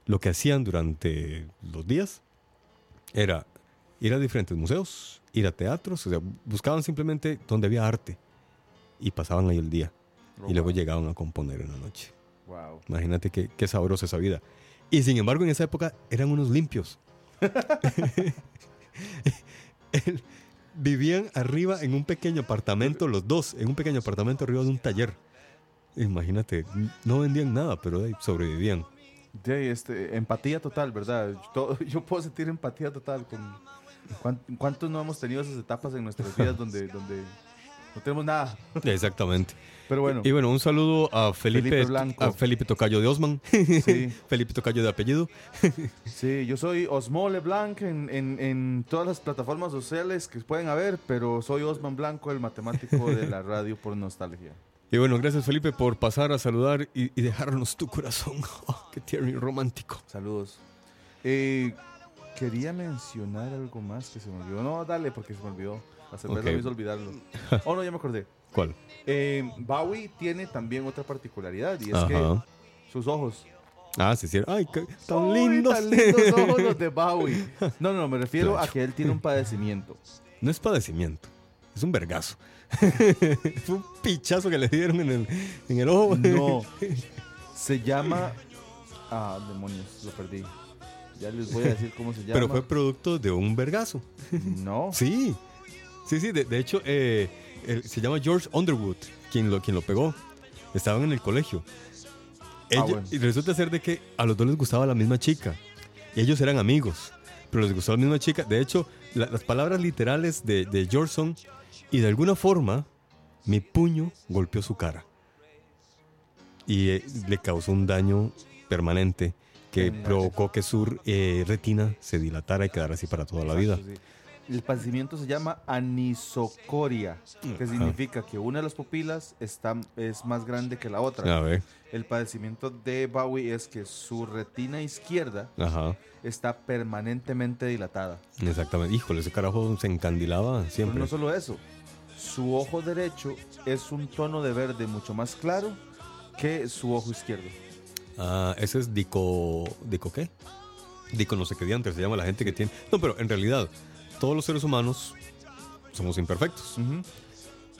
lo que hacían durante los días era ir a diferentes museos, ir a teatros, o sea, buscaban simplemente donde había arte y pasaban ahí el día. Oh, y luego wow. llegaban a componer en la noche. Wow. Imagínate qué, qué sabrosa esa vida. Y sin embargo, en esa época eran unos limpios. Vivían arriba en un pequeño apartamento, los dos, en un pequeño apartamento arriba de un taller. Imagínate, no vendían nada, pero sobrevivían. De este, empatía total, ¿verdad? Todo- yo puedo sentir empatía total con cuán- cuántos no hemos tenido esas etapas en nuestras vidas donde, donde no tenemos nada. Exactamente. Pero bueno, Y bueno, un saludo a Felipe, Felipe Blanco. a Felipe Tocayo de Osman. Sí. Felipe Tocayo de apellido. sí, yo soy Osmole Blanc en, en, en todas las plataformas sociales que pueden haber, pero soy Osman Blanco, el matemático de la radio por nostalgia. Y bueno, gracias Felipe por pasar a saludar y, y dejarnos tu corazón. Oh, qué tierno y romántico. Saludos. Eh, quería mencionar algo más que se me olvidó. No, dale, porque se me olvidó. La cerveza Ok. me hizo olvidarlo. Oh, no, ya me acordé. ¿Cuál? Eh, Bowie tiene también otra particularidad y es Ajá. que sus ojos. Ah, sí, sí. Ay, qué tan lindos. tan lindos ojos los de Bowie. No, no, me refiero Claro. a que él tiene un padecimiento. No es padecimiento. Es un vergazo. Fue un pichazo que le dieron en el, en el ojo. No. Se llama. Ah, demonios, lo perdí. Ya les voy a decir cómo se llama. Pero fue producto de un vergazo. No. Sí, sí, sí. De, de hecho, eh, se llama George Underwood, quien lo, quien lo pegó. Estaban en el colegio. Ella- Ah, bueno. Y resulta ser de que a los dos les gustaba la misma chica. Y ellos eran amigos, pero les gustó la misma chica. De hecho, la- las palabras literales de, de George son, y de alguna forma, mi puño golpeó su cara. Y eh, le causó un daño permanente que provocó que su eh, retina se dilatara y quedara así para toda la vida. El padecimiento se llama anisocoria, que significa que una de las pupilas está, es más grande que la otra. A ver, El padecimiento de Bowie es que su retina izquierda ajá, está permanentemente dilatada. exactamente. Híjole, ese carajo se encandilaba Pero siempre. no solo eso, su ojo derecho es un tono de verde mucho más claro que su ojo izquierdo. Ah, ese es Dico. ¿Dico qué? Dico no sé qué diantres se llama la gente que tiene. No, pero en realidad, todos los seres humanos somos imperfectos.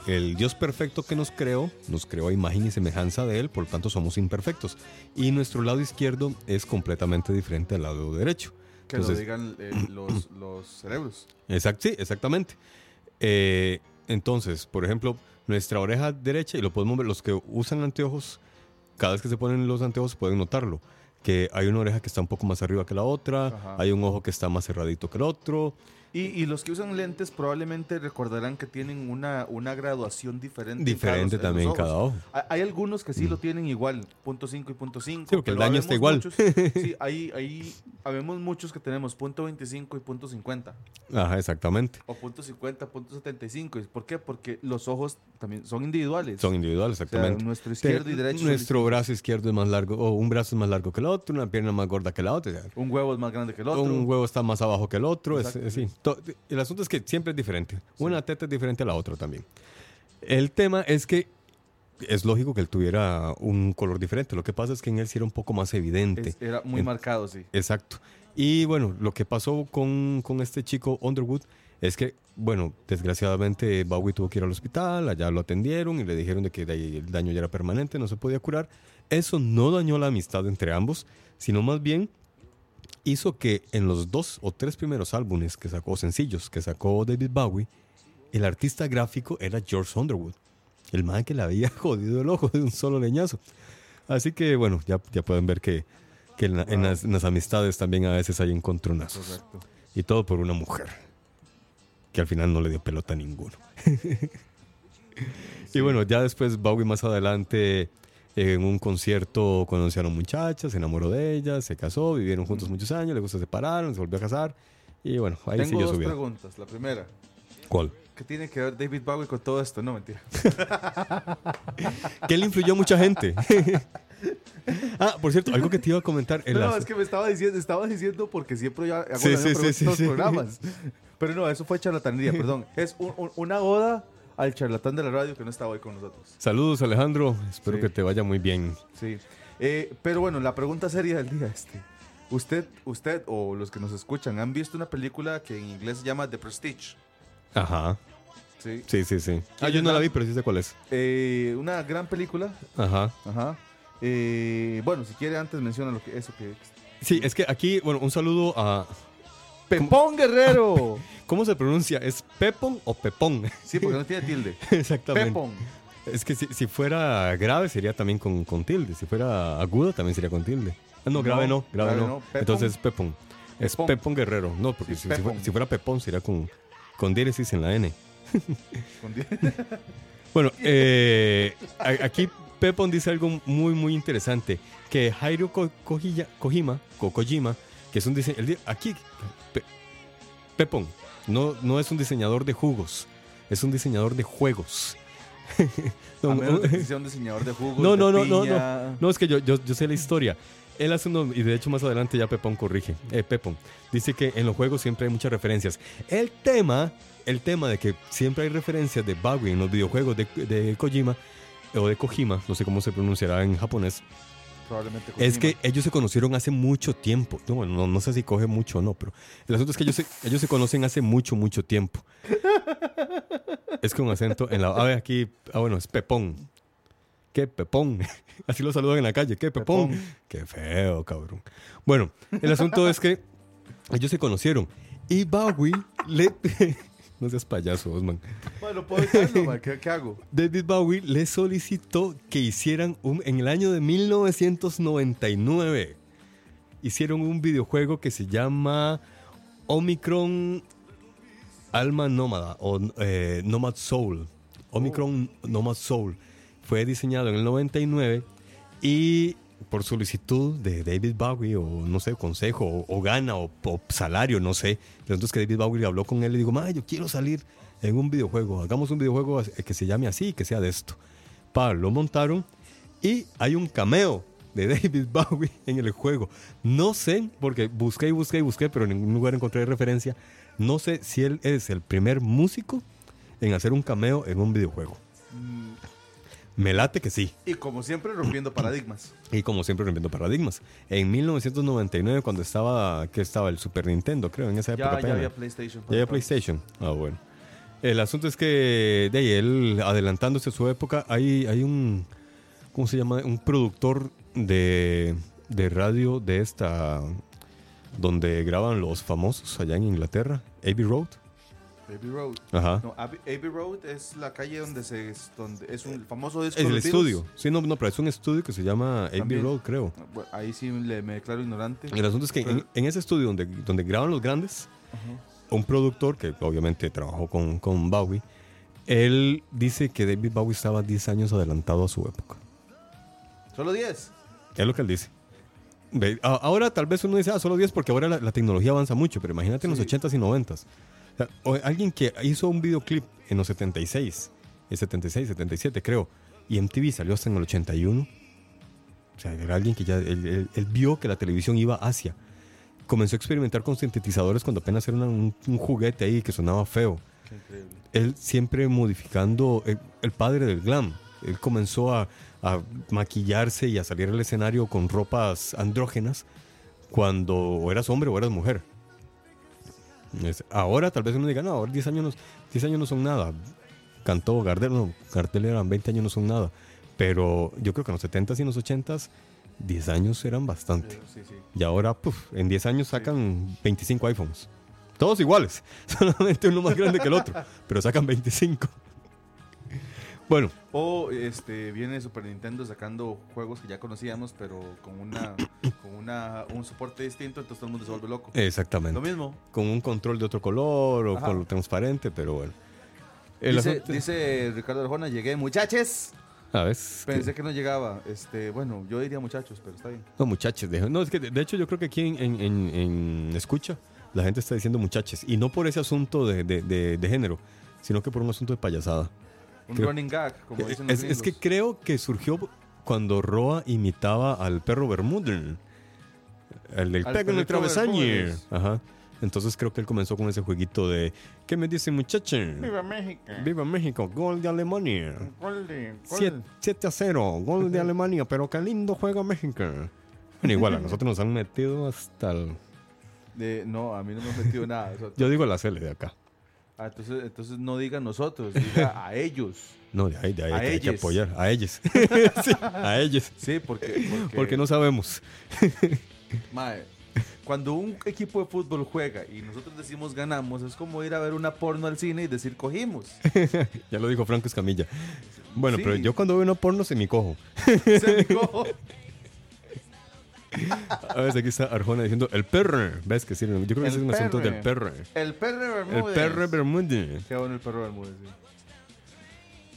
El Dios perfecto que nos creó, nos creó a imagen y semejanza de Él, por lo tanto somos imperfectos. Y nuestro lado izquierdo es completamente diferente al lado derecho. Que Entonces- lo digan eh, los, los cerebros. Exacto, sí, exactamente. Eh, entonces, por ejemplo, nuestra oreja derecha, y lo podemos ver, los que usan anteojos, cada vez que se ponen los anteojos pueden notarlo, que hay una oreja que está un poco más arriba que la otra, Ajá. hay un ojo que está más cerradito que el otro. Y, y los que usan lentes probablemente recordarán que tienen una, una graduación diferente. en Diferente cada- en también los cada ojo. Hay- Hay algunos que sí lo tienen igual, punto 5 y punto 5. Sí, porque el daño está igual. sí, ahí, ahí habemos muchos que tenemos punto 25 y punto 50. Ajá, exactamente. O punto 50, punto 75. ¿Y ¿Por qué? Porque los ojos también son individuales. Son individuales, O sea, exactamente. nuestro izquierdo y Te- derecho. son Nuestro brazo izquierdo es más largo, o un brazo es más largo que el otro, una pierna más gorda que la otra. Un huevo es más grande que el otro. Un huevo está más abajo que el otro. es- es- sí. sí. El asunto es que siempre es diferente. Una teta es diferente a la otra también. El tema es que es lógico que él tuviera un color diferente. Lo que pasa es que en él sí era un poco más evidente. Es- era muy En- marcado, sí. Exacto. Y bueno, lo que pasó con, con este chico Underwood es que, bueno, desgraciadamente Bowie tuvo que ir al hospital, allá lo atendieron y le dijeron de que el daño ya era permanente, no se podía curar. Eso no dañó la amistad entre ambos, sino más bien hizo que en los dos o tres primeros álbumes que sacó, sencillos, que sacó David Bowie, el artista gráfico era George Underwood, el man que le había jodido el ojo de un solo leñazo. Así que bueno, ya, ya pueden ver que, que en, la- en las, en las amistades también a veces hay encontronazos. Correcto. Y todo por una mujer, que al final no le dio pelota a ninguno. Y bueno, ya después Bowie más adelante en un concierto conoció a una muchacha, se enamoró de ella, se casó, vivieron juntos muchos años, luego se separaron, se volvió a casar y bueno, ahí Tengo siguió dos su vida. preguntas. La primera, ¿Cuál? ¿qué tiene que ver David Bowie con todo esto? No, mentira. Que él influyó a mucha gente. ah, por cierto, algo que te iba a comentar. en No, las- es que me estaba diciendo, estaba diciendo porque siempre yo hago Sí, sí, sí, los programas. Pero no, eso fue charlatanería, perdón. Es un- un- una oda al charlatán de la radio que no estaba hoy con nosotros. Saludos, Alejandro. Espero Sí. que te vaya muy bien. Sí. Eh, pero bueno, la pregunta seria del día este. ¿Usted, usted o los que nos escuchan han visto una película que en inglés se llama The Prestige? Ajá. Sí. Sí, sí, sí. Ah, ¿Quién yo no la la- vi, pero sí sé cuál es. Eh, una gran película. Ajá. Ajá. Eh, bueno, si quiere antes menciona lo que eso que Sí, es que aquí, bueno, un saludo a. Pepón Guerrero. ¿Cómo se pronuncia? ¿Es Pepón o Pepón? Sí, porque no tiene tilde. Exactamente. Pepón. Es que si, si fuera grave sería también con, con tilde. Si fuera agudo también sería con tilde. Ah, no, grave no, grave, grave no. no. Pepón. Entonces Pepón. Es Pepón. Pepón Guerrero. No, porque Sí, si, si fuera, Pepón. si fuera Pepón sería con, con diéresis en la N. Con Bueno, eh, aquí Pepón dice algo muy, muy interesante. Que Jairo Kojima, Ko- Kojima, que es un diseñador... Aquí, Pe- Pepón, no, no es un diseñador de jugos, es un diseñador de juegos. No, A menos no, que sea un diseñador de jugos. No, de no, no, no, no, es que yo, yo, yo sé la historia. Él hace uno, y de hecho más adelante ya Pepón corrige. Eh, Pepón dice que en los juegos siempre hay muchas referencias. El tema, el tema de que siempre hay referencias de Bowie en los videojuegos de, de Kojima, o de Kojima, no sé cómo se pronunciará en japonés, Probablemente es que ellos se conocieron hace mucho tiempo. No, no sé si coge mucho o no, pero el asunto es que ellos se, ellos se conocen hace mucho, mucho tiempo. Es con acento en la. A ver, aquí. Ah, bueno, es Pepón. ¿Qué Pepón? Así lo saludan en la calle. ¿Qué Pepón? Pepón. Qué feo, cabrón. Bueno, el asunto es que ellos se conocieron. Y Bowie le. no seas payaso, Osman. Bueno, puedo evitarlo, ma, ¿Qué, qué hago? David Bowie le solicitó que hicieran un. En el año de 1999. Hicieron un videojuego que se llama Omicron Alma Nómada o eh, Nomad Soul. Omicron Nomad Soul. Fue diseñado en el 99 y por solicitud de David Bowie o no sé, consejo o, o gana o, o salario, no sé. Entonces que David Bowie habló con él y dijo, ma, yo quiero salir en un videojuego. Hagamos un videojuego que se llame así, que sea de esto. Pa, lo montaron y hay un cameo de David Bowie en el juego. No sé, porque busqué y busqué y busqué, pero en ningún lugar encontré referencia. No sé si él es el primer músico en hacer un cameo en un videojuego. Me late que sí. Y como siempre, rompiendo paradigmas. Y como siempre, rompiendo paradigmas. En 1999, cuando estaba, que estaba el Super Nintendo, creo, en esa época. Ya, había PlayStation. Ya había PlayStation. Ah, bueno. El asunto es que de él adelantándose a su época, hay, hay un, ¿cómo se llama? Un productor de, de radio de esta, donde graban los famosos allá en Inglaterra, Abbey Road. Baby Road. Ajá. No, Abbey, Abbey Road es la calle donde se es, donde es un famoso disco Es el estudio. Sí, no, no, pero es un estudio que se llama Abbey También. Road, creo. Bueno, ahí sí le, me declaro ignorante. El asunto es que en, en ese estudio donde, donde graban los grandes, un productor que obviamente trabajó con, con Bowie, él dice que David Bowie estaba 10 años adelantado a su época. Solo 10. Es lo que él dice. Ahora tal vez uno dice, ah, solo 10 porque ahora la, la tecnología avanza mucho, pero imagínate en los 80s y 90s. O alguien que hizo un videoclip en los 76, el 76, 77 creo, y MTV salió hasta en el 81. O sea, era alguien que ya, él, él- él vio que la televisión iba hacia. Comenzó a experimentar con sintetizadores cuando apenas era una- un, un juguete ahí que sonaba feo Qué increíble. él siempre modificando el, el padre del glam. Él comenzó a, a maquillarse y a salir al escenario con ropas andrógenas cuando o eras hombre o eras mujer. Ahora tal vez uno diga, no, ahora 10 años, no, 10 años no son nada. Cantó Gardel, no, Gardel eran 20 años no son nada. Pero yo creo que en los 70s y en los 80s, 10 años eran bastante. Sí, sí. Y ahora, puf, en 10 años sacan 25 iPhones. Todos iguales, solamente uno más grande que el otro, pero sacan 25. Bueno, O este viene Super Nintendo sacando juegos que ya conocíamos, pero con una con una un soporte distinto, entonces todo el mundo se vuelve loco. exactamente. Lo mismo. Con un control de otro color o Ajá. con transparente, pero bueno. El Dice, asunto- dice Ricardo Arjona, llegué, muchachos. a ver, que- Pensé que no llegaba. Este, bueno, yo diría muchachos, pero está bien. no, muchachos. de- no, es que de, hecho yo creo que aquí en, en- en- en Escucha la gente está diciendo muchachos. Y no por ese asunto de- de género, sino que por un asunto de payasada. Un Creo- running gag, como dicen los Es, es que creo que surgió cuando Roa imitaba al perro Bermúdez. El del pego en el travesaño. Ajá. Entonces creo que él comenzó con ese jueguito de ¿Qué me dice muchacho? Viva México. Viva México, gol de Alemania. Gol de- gol. 7, a 0, gol de Alemania, pero qué lindo juega México. Bueno, igual a nosotros nos han metido hasta el... De- no, a mí no me he metido nada. Yo digo la Cele de acá. Ah, entonces, entonces no digan nosotros, diga a ellos. No, de ahí, de ahí, A hay que ellos. apoyar. A ellos. Sí, a ellos. Sí, porque, porque, Porque no sabemos. Mae, cuando un equipo de fútbol juega y nosotros decimos ganamos, es como ir a ver una porno al cine y decir cogimos. Ya lo dijo Franco Escamilla. Bueno, Sí. pero yo cuando veo una porno se me cojo. Se cojo. A ver, aquí está Arjona diciendo el perro. ¿Ves que sí? Yo creo que ese es El un asunto del perro. El perro El Bermúdez. perro Bermúdez. Qué bueno el perro Bermúdez. sí.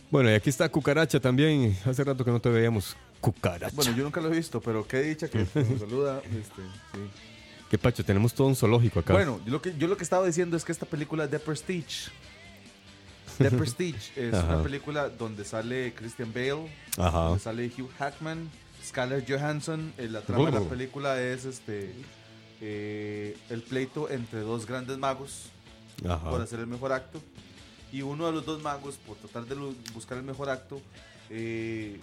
Bueno, y aquí está Cucaracha también. Hace rato que no te veíamos. Cucaracha. Bueno, yo nunca lo he visto, pero qué dicha que nos saluda. Este, sí. Qué pacho, tenemos todo un zoológico acá. Bueno, yo lo, que, yo lo que estaba diciendo es que esta película The Prestige. The Prestige es Ajá. una película donde sale Christian Bale, Ajá. donde sale Hugh Hackman, Scarlett Johansson. Eh, la trama de la película es este eh, el pleito entre dos grandes magos por hacer el mejor acto. Y uno de los dos magos, por tratar de buscar el mejor acto, eh,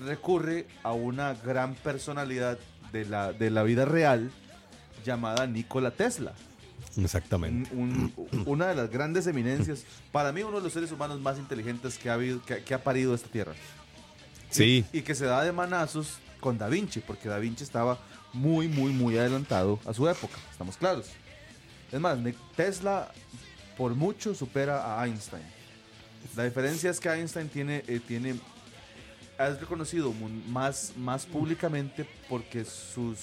recurre a una gran personalidad de la, de la vida real llamada Nikola Tesla. Exactamente. Un- un- una de las grandes eminencias, para mí uno de los seres humanos más inteligentes que ha, habido, que, que ha parido esta tierra. Sí, Y que se da de manazos con Da Vinci, porque Da Vinci estaba muy, muy, muy adelantado a su época, estamos claros. Es más, Tesla por mucho supera a Einstein. La diferencia es que Einstein tiene, eh, tiene es reconocido más, más públicamente porque sus,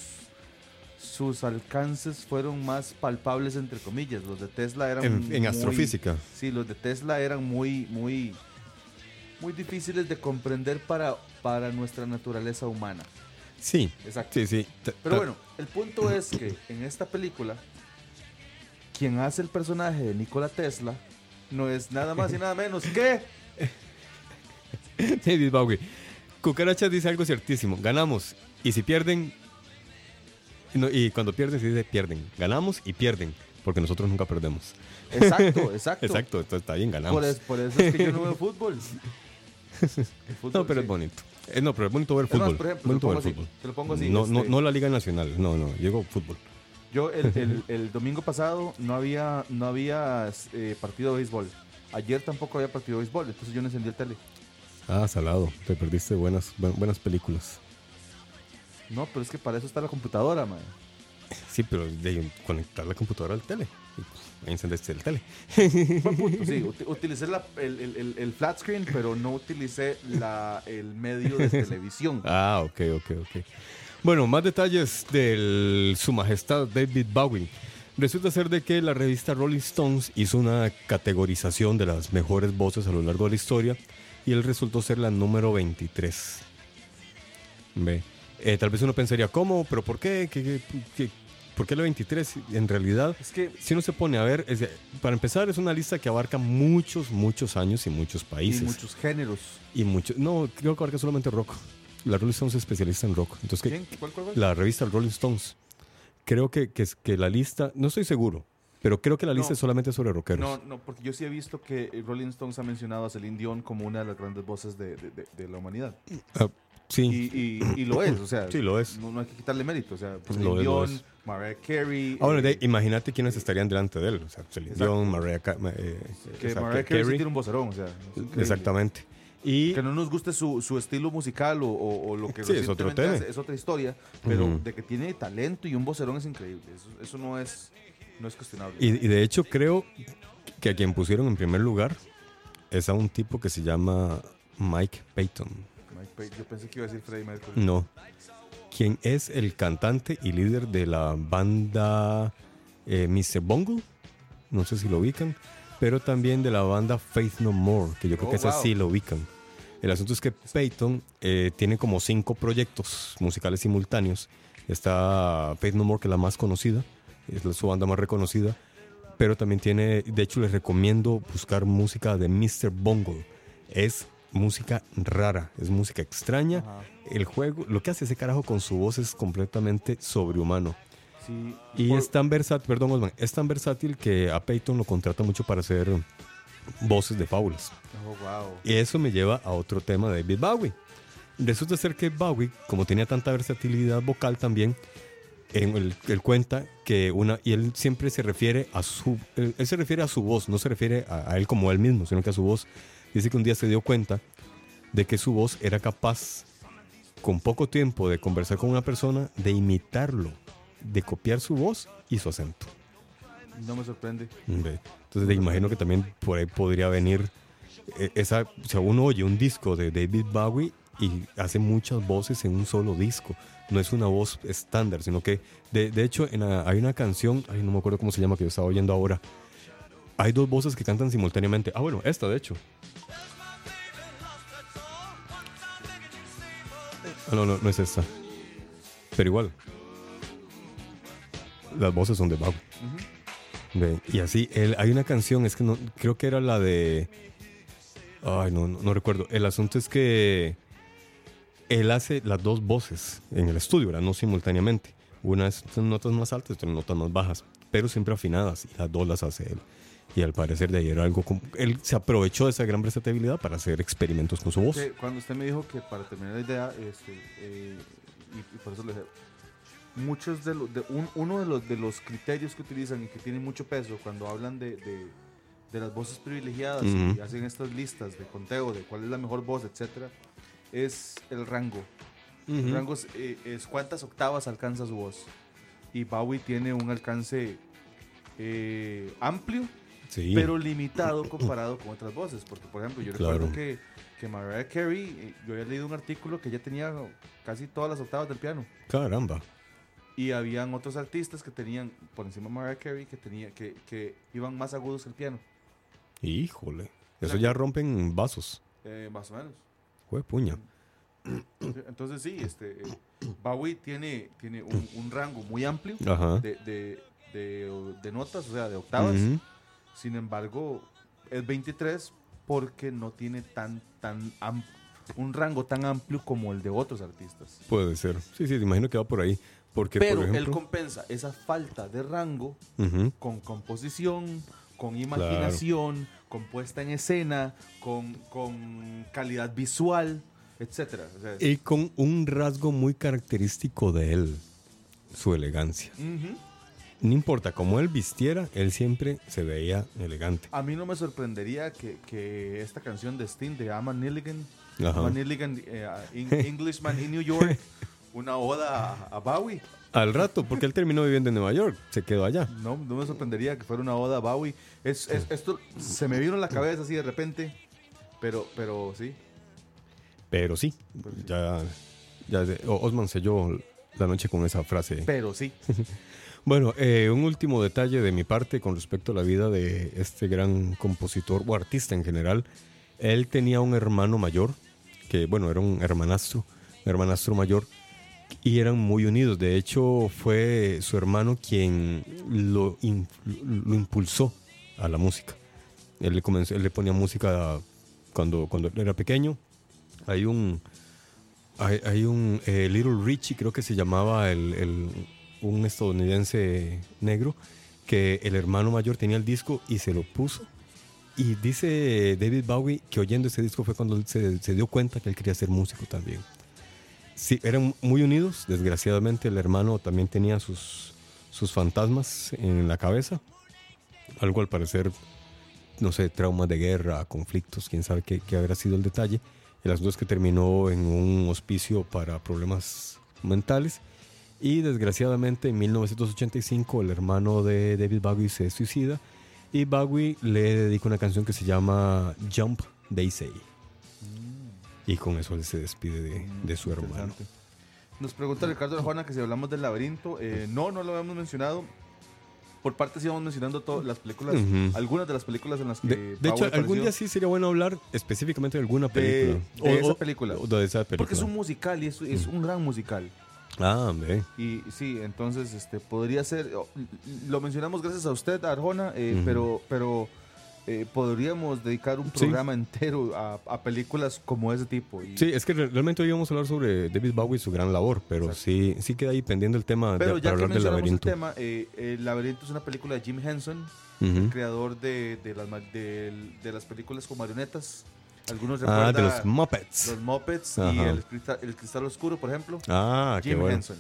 sus alcances fueron más palpables, entre comillas. Los de Tesla eran en, en muy- astrofísica. Sí, los de Tesla eran muy, muy, muy difíciles de comprender para, para nuestra naturaleza humana. Sí, Exacto. sí, sí. Ta- Pero bueno, el punto es que en esta película, quien hace el personaje de Nikola Tesla no es nada más y nada menos que David Bowie. Cucarachas dice algo ciertísimo. Ganamos. Y si pierden. no, y cuando pierden, se dice pierden. Ganamos y pierden. Porque nosotros nunca perdemos. Exacto, exacto. Exacto, está bien, ganamos. Por, es- por eso es que yo no veo fútbol. Fútbol, no, pero sí. es bonito. Eh, no, pero es bonito ver Es más, fútbol. por ejemplo, bonito ver así, fútbol. te lo pongo así, No, no, este- no la Liga Nacional. No, no. Llegó fútbol. Yo el, el- el domingo pasado no había, no había eh, partido de béisbol. Ayer tampoco había partido de béisbol, entonces yo no encendí el tele. Ah, salado. Te perdiste buenas, bu- buenas películas. No, pero es que para eso está la computadora, man. Sí, pero de conectar la computadora al tele. Y, pues, ahí encendiste el tele. Buen punto, sí, uti- utilicé la- el, el- el- flat screen, pero no utilicé la, el medio de televisión. Ah, ok, ok, ok. Bueno, más detalles de Su Majestad David Bowie. Resulta ser de que la revista Rolling Stones hizo una categorización de las mejores voces a lo largo de la historia y él resultó ser la número 23. Ve. Eh, tal vez uno pensaría, ¿cómo? ¿Pero por qué? ¿Qué, qué- qué- por qué la 23? En realidad, Es que si uno se pone a ver, es de- para empezar es una lista que abarca muchos, muchos años y muchos y países. muchos géneros. Y mucho, no, creo que abarca solamente rock. La Rolling Stones es especialista en rock. Entonces, ¿Quién? ¿Cuál, cuál, cuál? la revista Rolling Stones. Creo que, que, la lista, no estoy seguro, pero creo que la lista No. es solamente sobre rockeros. No, no, porque yo sí he visto que Rolling Stones ha mencionado a Celine Dion como una de las grandes voces de, de- de- de la humanidad. Ah, sí, Y, y- y lo es, o sea, Sí, lo es. No, no hay que quitarle mérito. O sea, Celine Lo es, lo es. Mariah Carey. Ahora, eh, de- imagínate quiénes estarían delante de él. O sea, Celine. Dion, Mariah eh, que exacto, Mariah Carey sí Carey. tiene un vocerón, o sea. Exactamente. Y Que no nos guste su, su estilo musical o, o- o lo que Sí, es otro recientemente tema. hace, es otra historia, pero de que tiene talento y un vocerón es increíble. Eso, eso no es no es cuestionable. Y, y de hecho creo que a quien pusieron en primer lugar es a un tipo que se llama Mike Payton. Yo pensé que iba a decir Freddie Mercury. No. Quien es el cantante y líder de la banda eh, Mr. Bungle. No sé si lo ubican. Pero también de la banda Faith No More, que yo creo Oh, que esa wow. sí lo ubican. El asunto es que Payton eh, tiene como cinco proyectos musicales simultáneos. Está Faith No More, que es la más conocida, es su banda más reconocida. Pero también tiene, de hecho les recomiendo buscar música de Mr. Bungle. Es música rara, es música extraña. Ajá. El juego, lo que hace ese carajo con su voz es completamente sobrehumano. Sí, Y por- es tan versátil, perdón Osman, es tan versátil que a Peyton lo contrata mucho para hacer voces de fábulas. Oh, wow. Y eso me lleva a otro tema de David Bowie. Resulta ser que Bowie, como tenía tanta versatilidad vocal también, en el- él cuenta que una, y él siempre se refiere a su, él, él se refiere a su voz, no se refiere a, a él como él mismo, sino que a su voz. Dice que un día se dio cuenta de que su voz era capaz, con poco tiempo de conversar con una persona, de imitarlo, de copiar su voz y su acento. No me sorprende. Entonces, imagino que también por ahí podría venir eh, esa. O sea, uno oye un disco de David Bowie y hace muchas voces en un solo disco. No es una voz estándar, sino que, de, de hecho, en la- hay una canción, ay, no me acuerdo cómo se llama, que yo estaba oyendo ahora. Hay dos voces que cantan simultáneamente. Ah, bueno, esta, de hecho. Ah, no, no, no es esta. Pero igual. Las voces son de Bowie. Ve, Y así, él, hay una canción, es que no, creo que era la de... Ay, no, no, no recuerdo. El asunto es que él hace las dos voces en el estudio, ¿verdad? No simultáneamente. Una es notas más altas, otra notas más bajas, pero siempre afinadas, y las dos las hace él. Y al parecer de ahí era algo como... Él se aprovechó de esa gran versatilidad para hacer experimentos con su voz. Cuando usted me dijo que para terminar la idea, este, eh, y, y por eso le dije, muchos de los, de un- uno de los, de los criterios que utilizan y que tienen mucho peso cuando hablan de, de- de las voces privilegiadas y Ujú. hacen estas listas de conteo de cuál es la mejor voz, etcétera, es el rango. El rango es, eh, es cuántas octavas alcanza su voz. Y Bowie tiene un alcance eh, amplio, Sí. pero limitado comparado con otras voces. Porque, por ejemplo, yo Claro. recuerdo que, que Mariah Carey, eh, yo había leído un artículo que ella tenía casi todas las octavas del piano. Caramba. Y habían otros artistas que tenían, por encima de Mariah Carey, que, tenía, que, que iban más agudos que el piano. Híjole. Eso ya rompen vasos. eh, más o menos. Jue puña. Entonces sí, este, eh, Bowie tiene, tiene un, un rango muy amplio de, de, de- de notas, o sea, de octavas. Ujú. Sin embargo, es 23 porque no tiene tan, tan un rango tan amplio como el de otros artistas. Puede ser. Sí, sí, te imagino que va por ahí. Porque, Pero por él ejemplo. compensa esa falta de rango con composición, con imaginación, con puesta en escena, con, con calidad visual, etcétera. O sea, es- Y con un rasgo muy característico de él, su elegancia. Ujú. No importa cómo él vistiera, él siempre se veía elegante. A mí no me sorprendería que, que esta canción de Sting de Ama Nilligan. Ama Nilligan, eh, in- Englishman in New York, una oda a, a Bowie. Al rato, porque él terminó viviendo en Nueva York, se quedó allá. No, no me sorprendería que fuera una oda a Bowie. Es, es- esto se me vino en la cabeza así de repente, pero, pero sí. Pero sí, ya, ya Osman selló la noche con esa frase. Pero sí. Bueno, eh, un último detalle de mi parte con respecto a la vida de este gran compositor o artista en general. Él tenía un hermano mayor, que bueno, era un hermanastro, hermanastro mayor, y eran muy unidos. De hecho, fue su hermano quien lo, lo impulsó a la música. Él le, comenzó, él le ponía música cuando, cuando él era pequeño. Hay un, hay un eh, Little Richie, creo que se llamaba el, el- un estadounidense negro, que el hermano mayor tenía el disco y se lo puso. Y dice David Bowie que oyendo ese disco fue cuando se dio cuenta que él quería ser músico también. Sí, eran muy unidos. Desgraciadamente el hermano también tenía sus, sus fantasmas en la cabeza. Algo al parecer, no sé, traumas de guerra, conflictos, quién sabe qué, qué habrá sido el detalle. El asunto es que terminó en un hospicio para problemas mentales. Y desgraciadamente en 1985 el hermano de David Bowie se suicida y Bowie le dedica una canción que se llama Jump They Say. Y con eso él se despide de, de su hermano. Nos pregunta Ricardo Arjona que si hablamos del laberinto. Eh, no, no lo habíamos mencionado. Por partes íbamos mencionando todas las películas, Ujú. algunas de las películas en las que De, de hecho, algún apareció. día sí sería bueno hablar específicamente de alguna De- película. de esa película. o de esa película. Porque es un musical y es, es un gran musical. Ah, ve. Y sí, entonces este podría ser, lo mencionamos gracias a usted, Arjona, eh, pero, pero eh, podríamos dedicar un Sí. programa entero a, a películas como ese tipo. Y- Sí, es que re- realmente hoy íbamos a hablar sobre David Bowie y su gran labor, pero Exacto. sí, sí queda ahí pendiente el tema de, pero para ya que hablar del mencionamos el laberinto. tema, eh, El laberinto es una película de Jim Henson, el creador de, de las, de las películas con marionetas. Algunos Ah, recuerdan de los Muppets. los Muppets y el cristal, el cristal oscuro, por ejemplo. Ah, qué Jim bueno. Henson.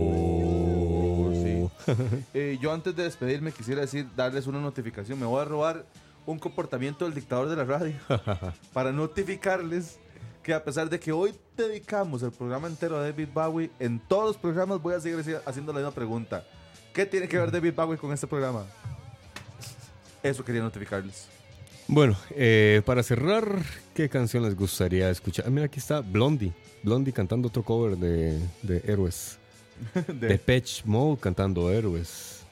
Oh. sí. Eh, yo antes de despedirme quisiera decir, darles una notificación. Me voy a robar un comportamiento del dictador de la radio para notificarles que a pesar de que hoy dedicamos el programa entero a David Bowie, en todos los programas voy a seguir haci- haciendo la misma pregunta. ¿Qué tiene que ver David Bowie con este programa? Eso quería notificarles. Bueno, eh, para cerrar, ¿qué canción les gustaría escuchar? Ah, mira, aquí está Blondie. Blondie cantando otro cover de, de Héroes. De- De Patch Mode cantando Héroes.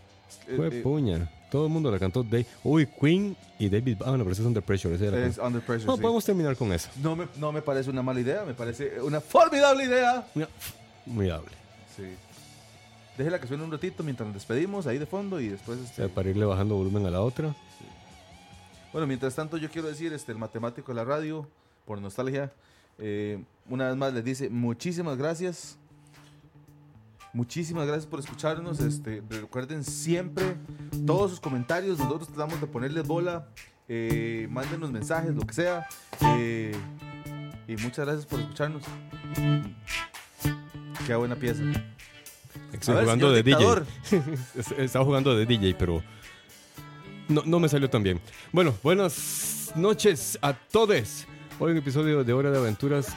eh, Fue eh, puña. Todo el mundo la cantó. Uy, Queen y David. Ah, no, pero es Under Pressure. era es Under Pressure. No, sí. podemos terminar con eso. No me, no me parece una mala idea, me parece una formidable idea. Muy hable. Sí. Déjela que suene un ratito mientras nos despedimos ahí de fondo y después. O este, sea, para irle bajando volumen a la otra. Bueno, mientras tanto, yo quiero decir, este, el matemático de la radio, por nostalgia, eh, una vez más les dice muchísimas gracias. Muchísimas gracias por escucharnos. Este, recuerden siempre todos sus comentarios. Nosotros tratamos de ponerles bola. Eh, mándenos mensajes, lo que sea. Eh, y muchas gracias por escucharnos. Qué buena pieza. Ver, jugando de DJ. Jugando de DJ, pero no, no me salió tan bien. Bueno, buenas noches a todos. Hoy un episodio de Hora de Aventuras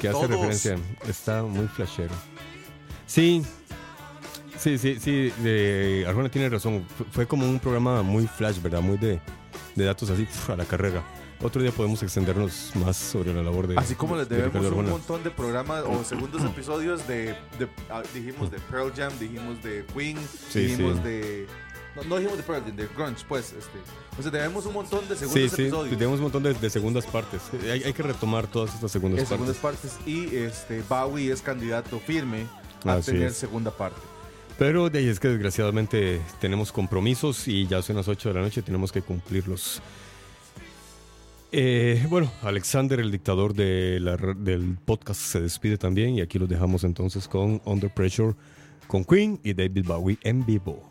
que hace todos. referencia. Está muy flashero. Sí, sí, sí, sí. De, Arjona tiene razón. Fue, fue como un programa muy flash, ¿verdad? Muy de, de datos así a la carrera. Otro día podemos extendernos más sobre la labor de. Así como les de debemos un montón de programas o segundos episodios de, de- ah, dijimos de Pearl Jam, dijimos de Queen, Sí, dijimos sí. de no, no dijimos de Pearl Jam, de grunge, pues, este, o sea, debemos un montón de Sí, segundos sí, episodios. tenemos un montón de, de segundas partes. Hay, hay que retomar todas estas segundas en partes. segundas partes y este Bowie es candidato firme a Así tener es. segunda parte. Pero de ahí es que desgraciadamente tenemos compromisos y ya son las 8 de la noche, tenemos que cumplirlos. Eh, bueno, Alexander, el dictador de la r- del podcast, se despide también y aquí los dejamos entonces con Under Pressure, con Queen y David Bowie en vivo.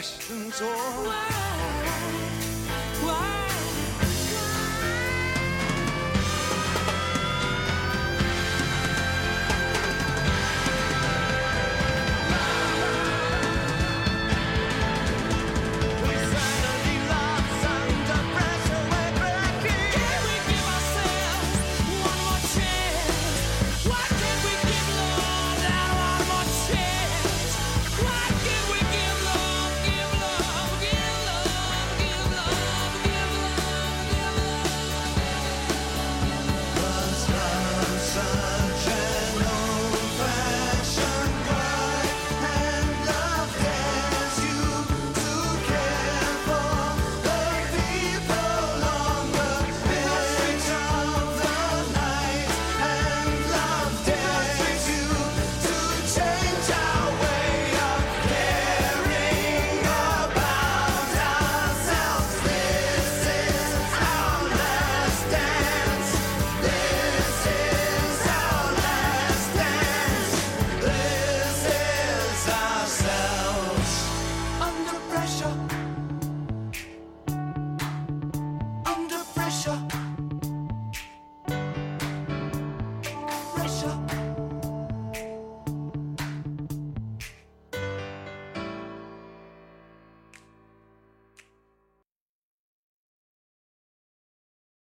还中。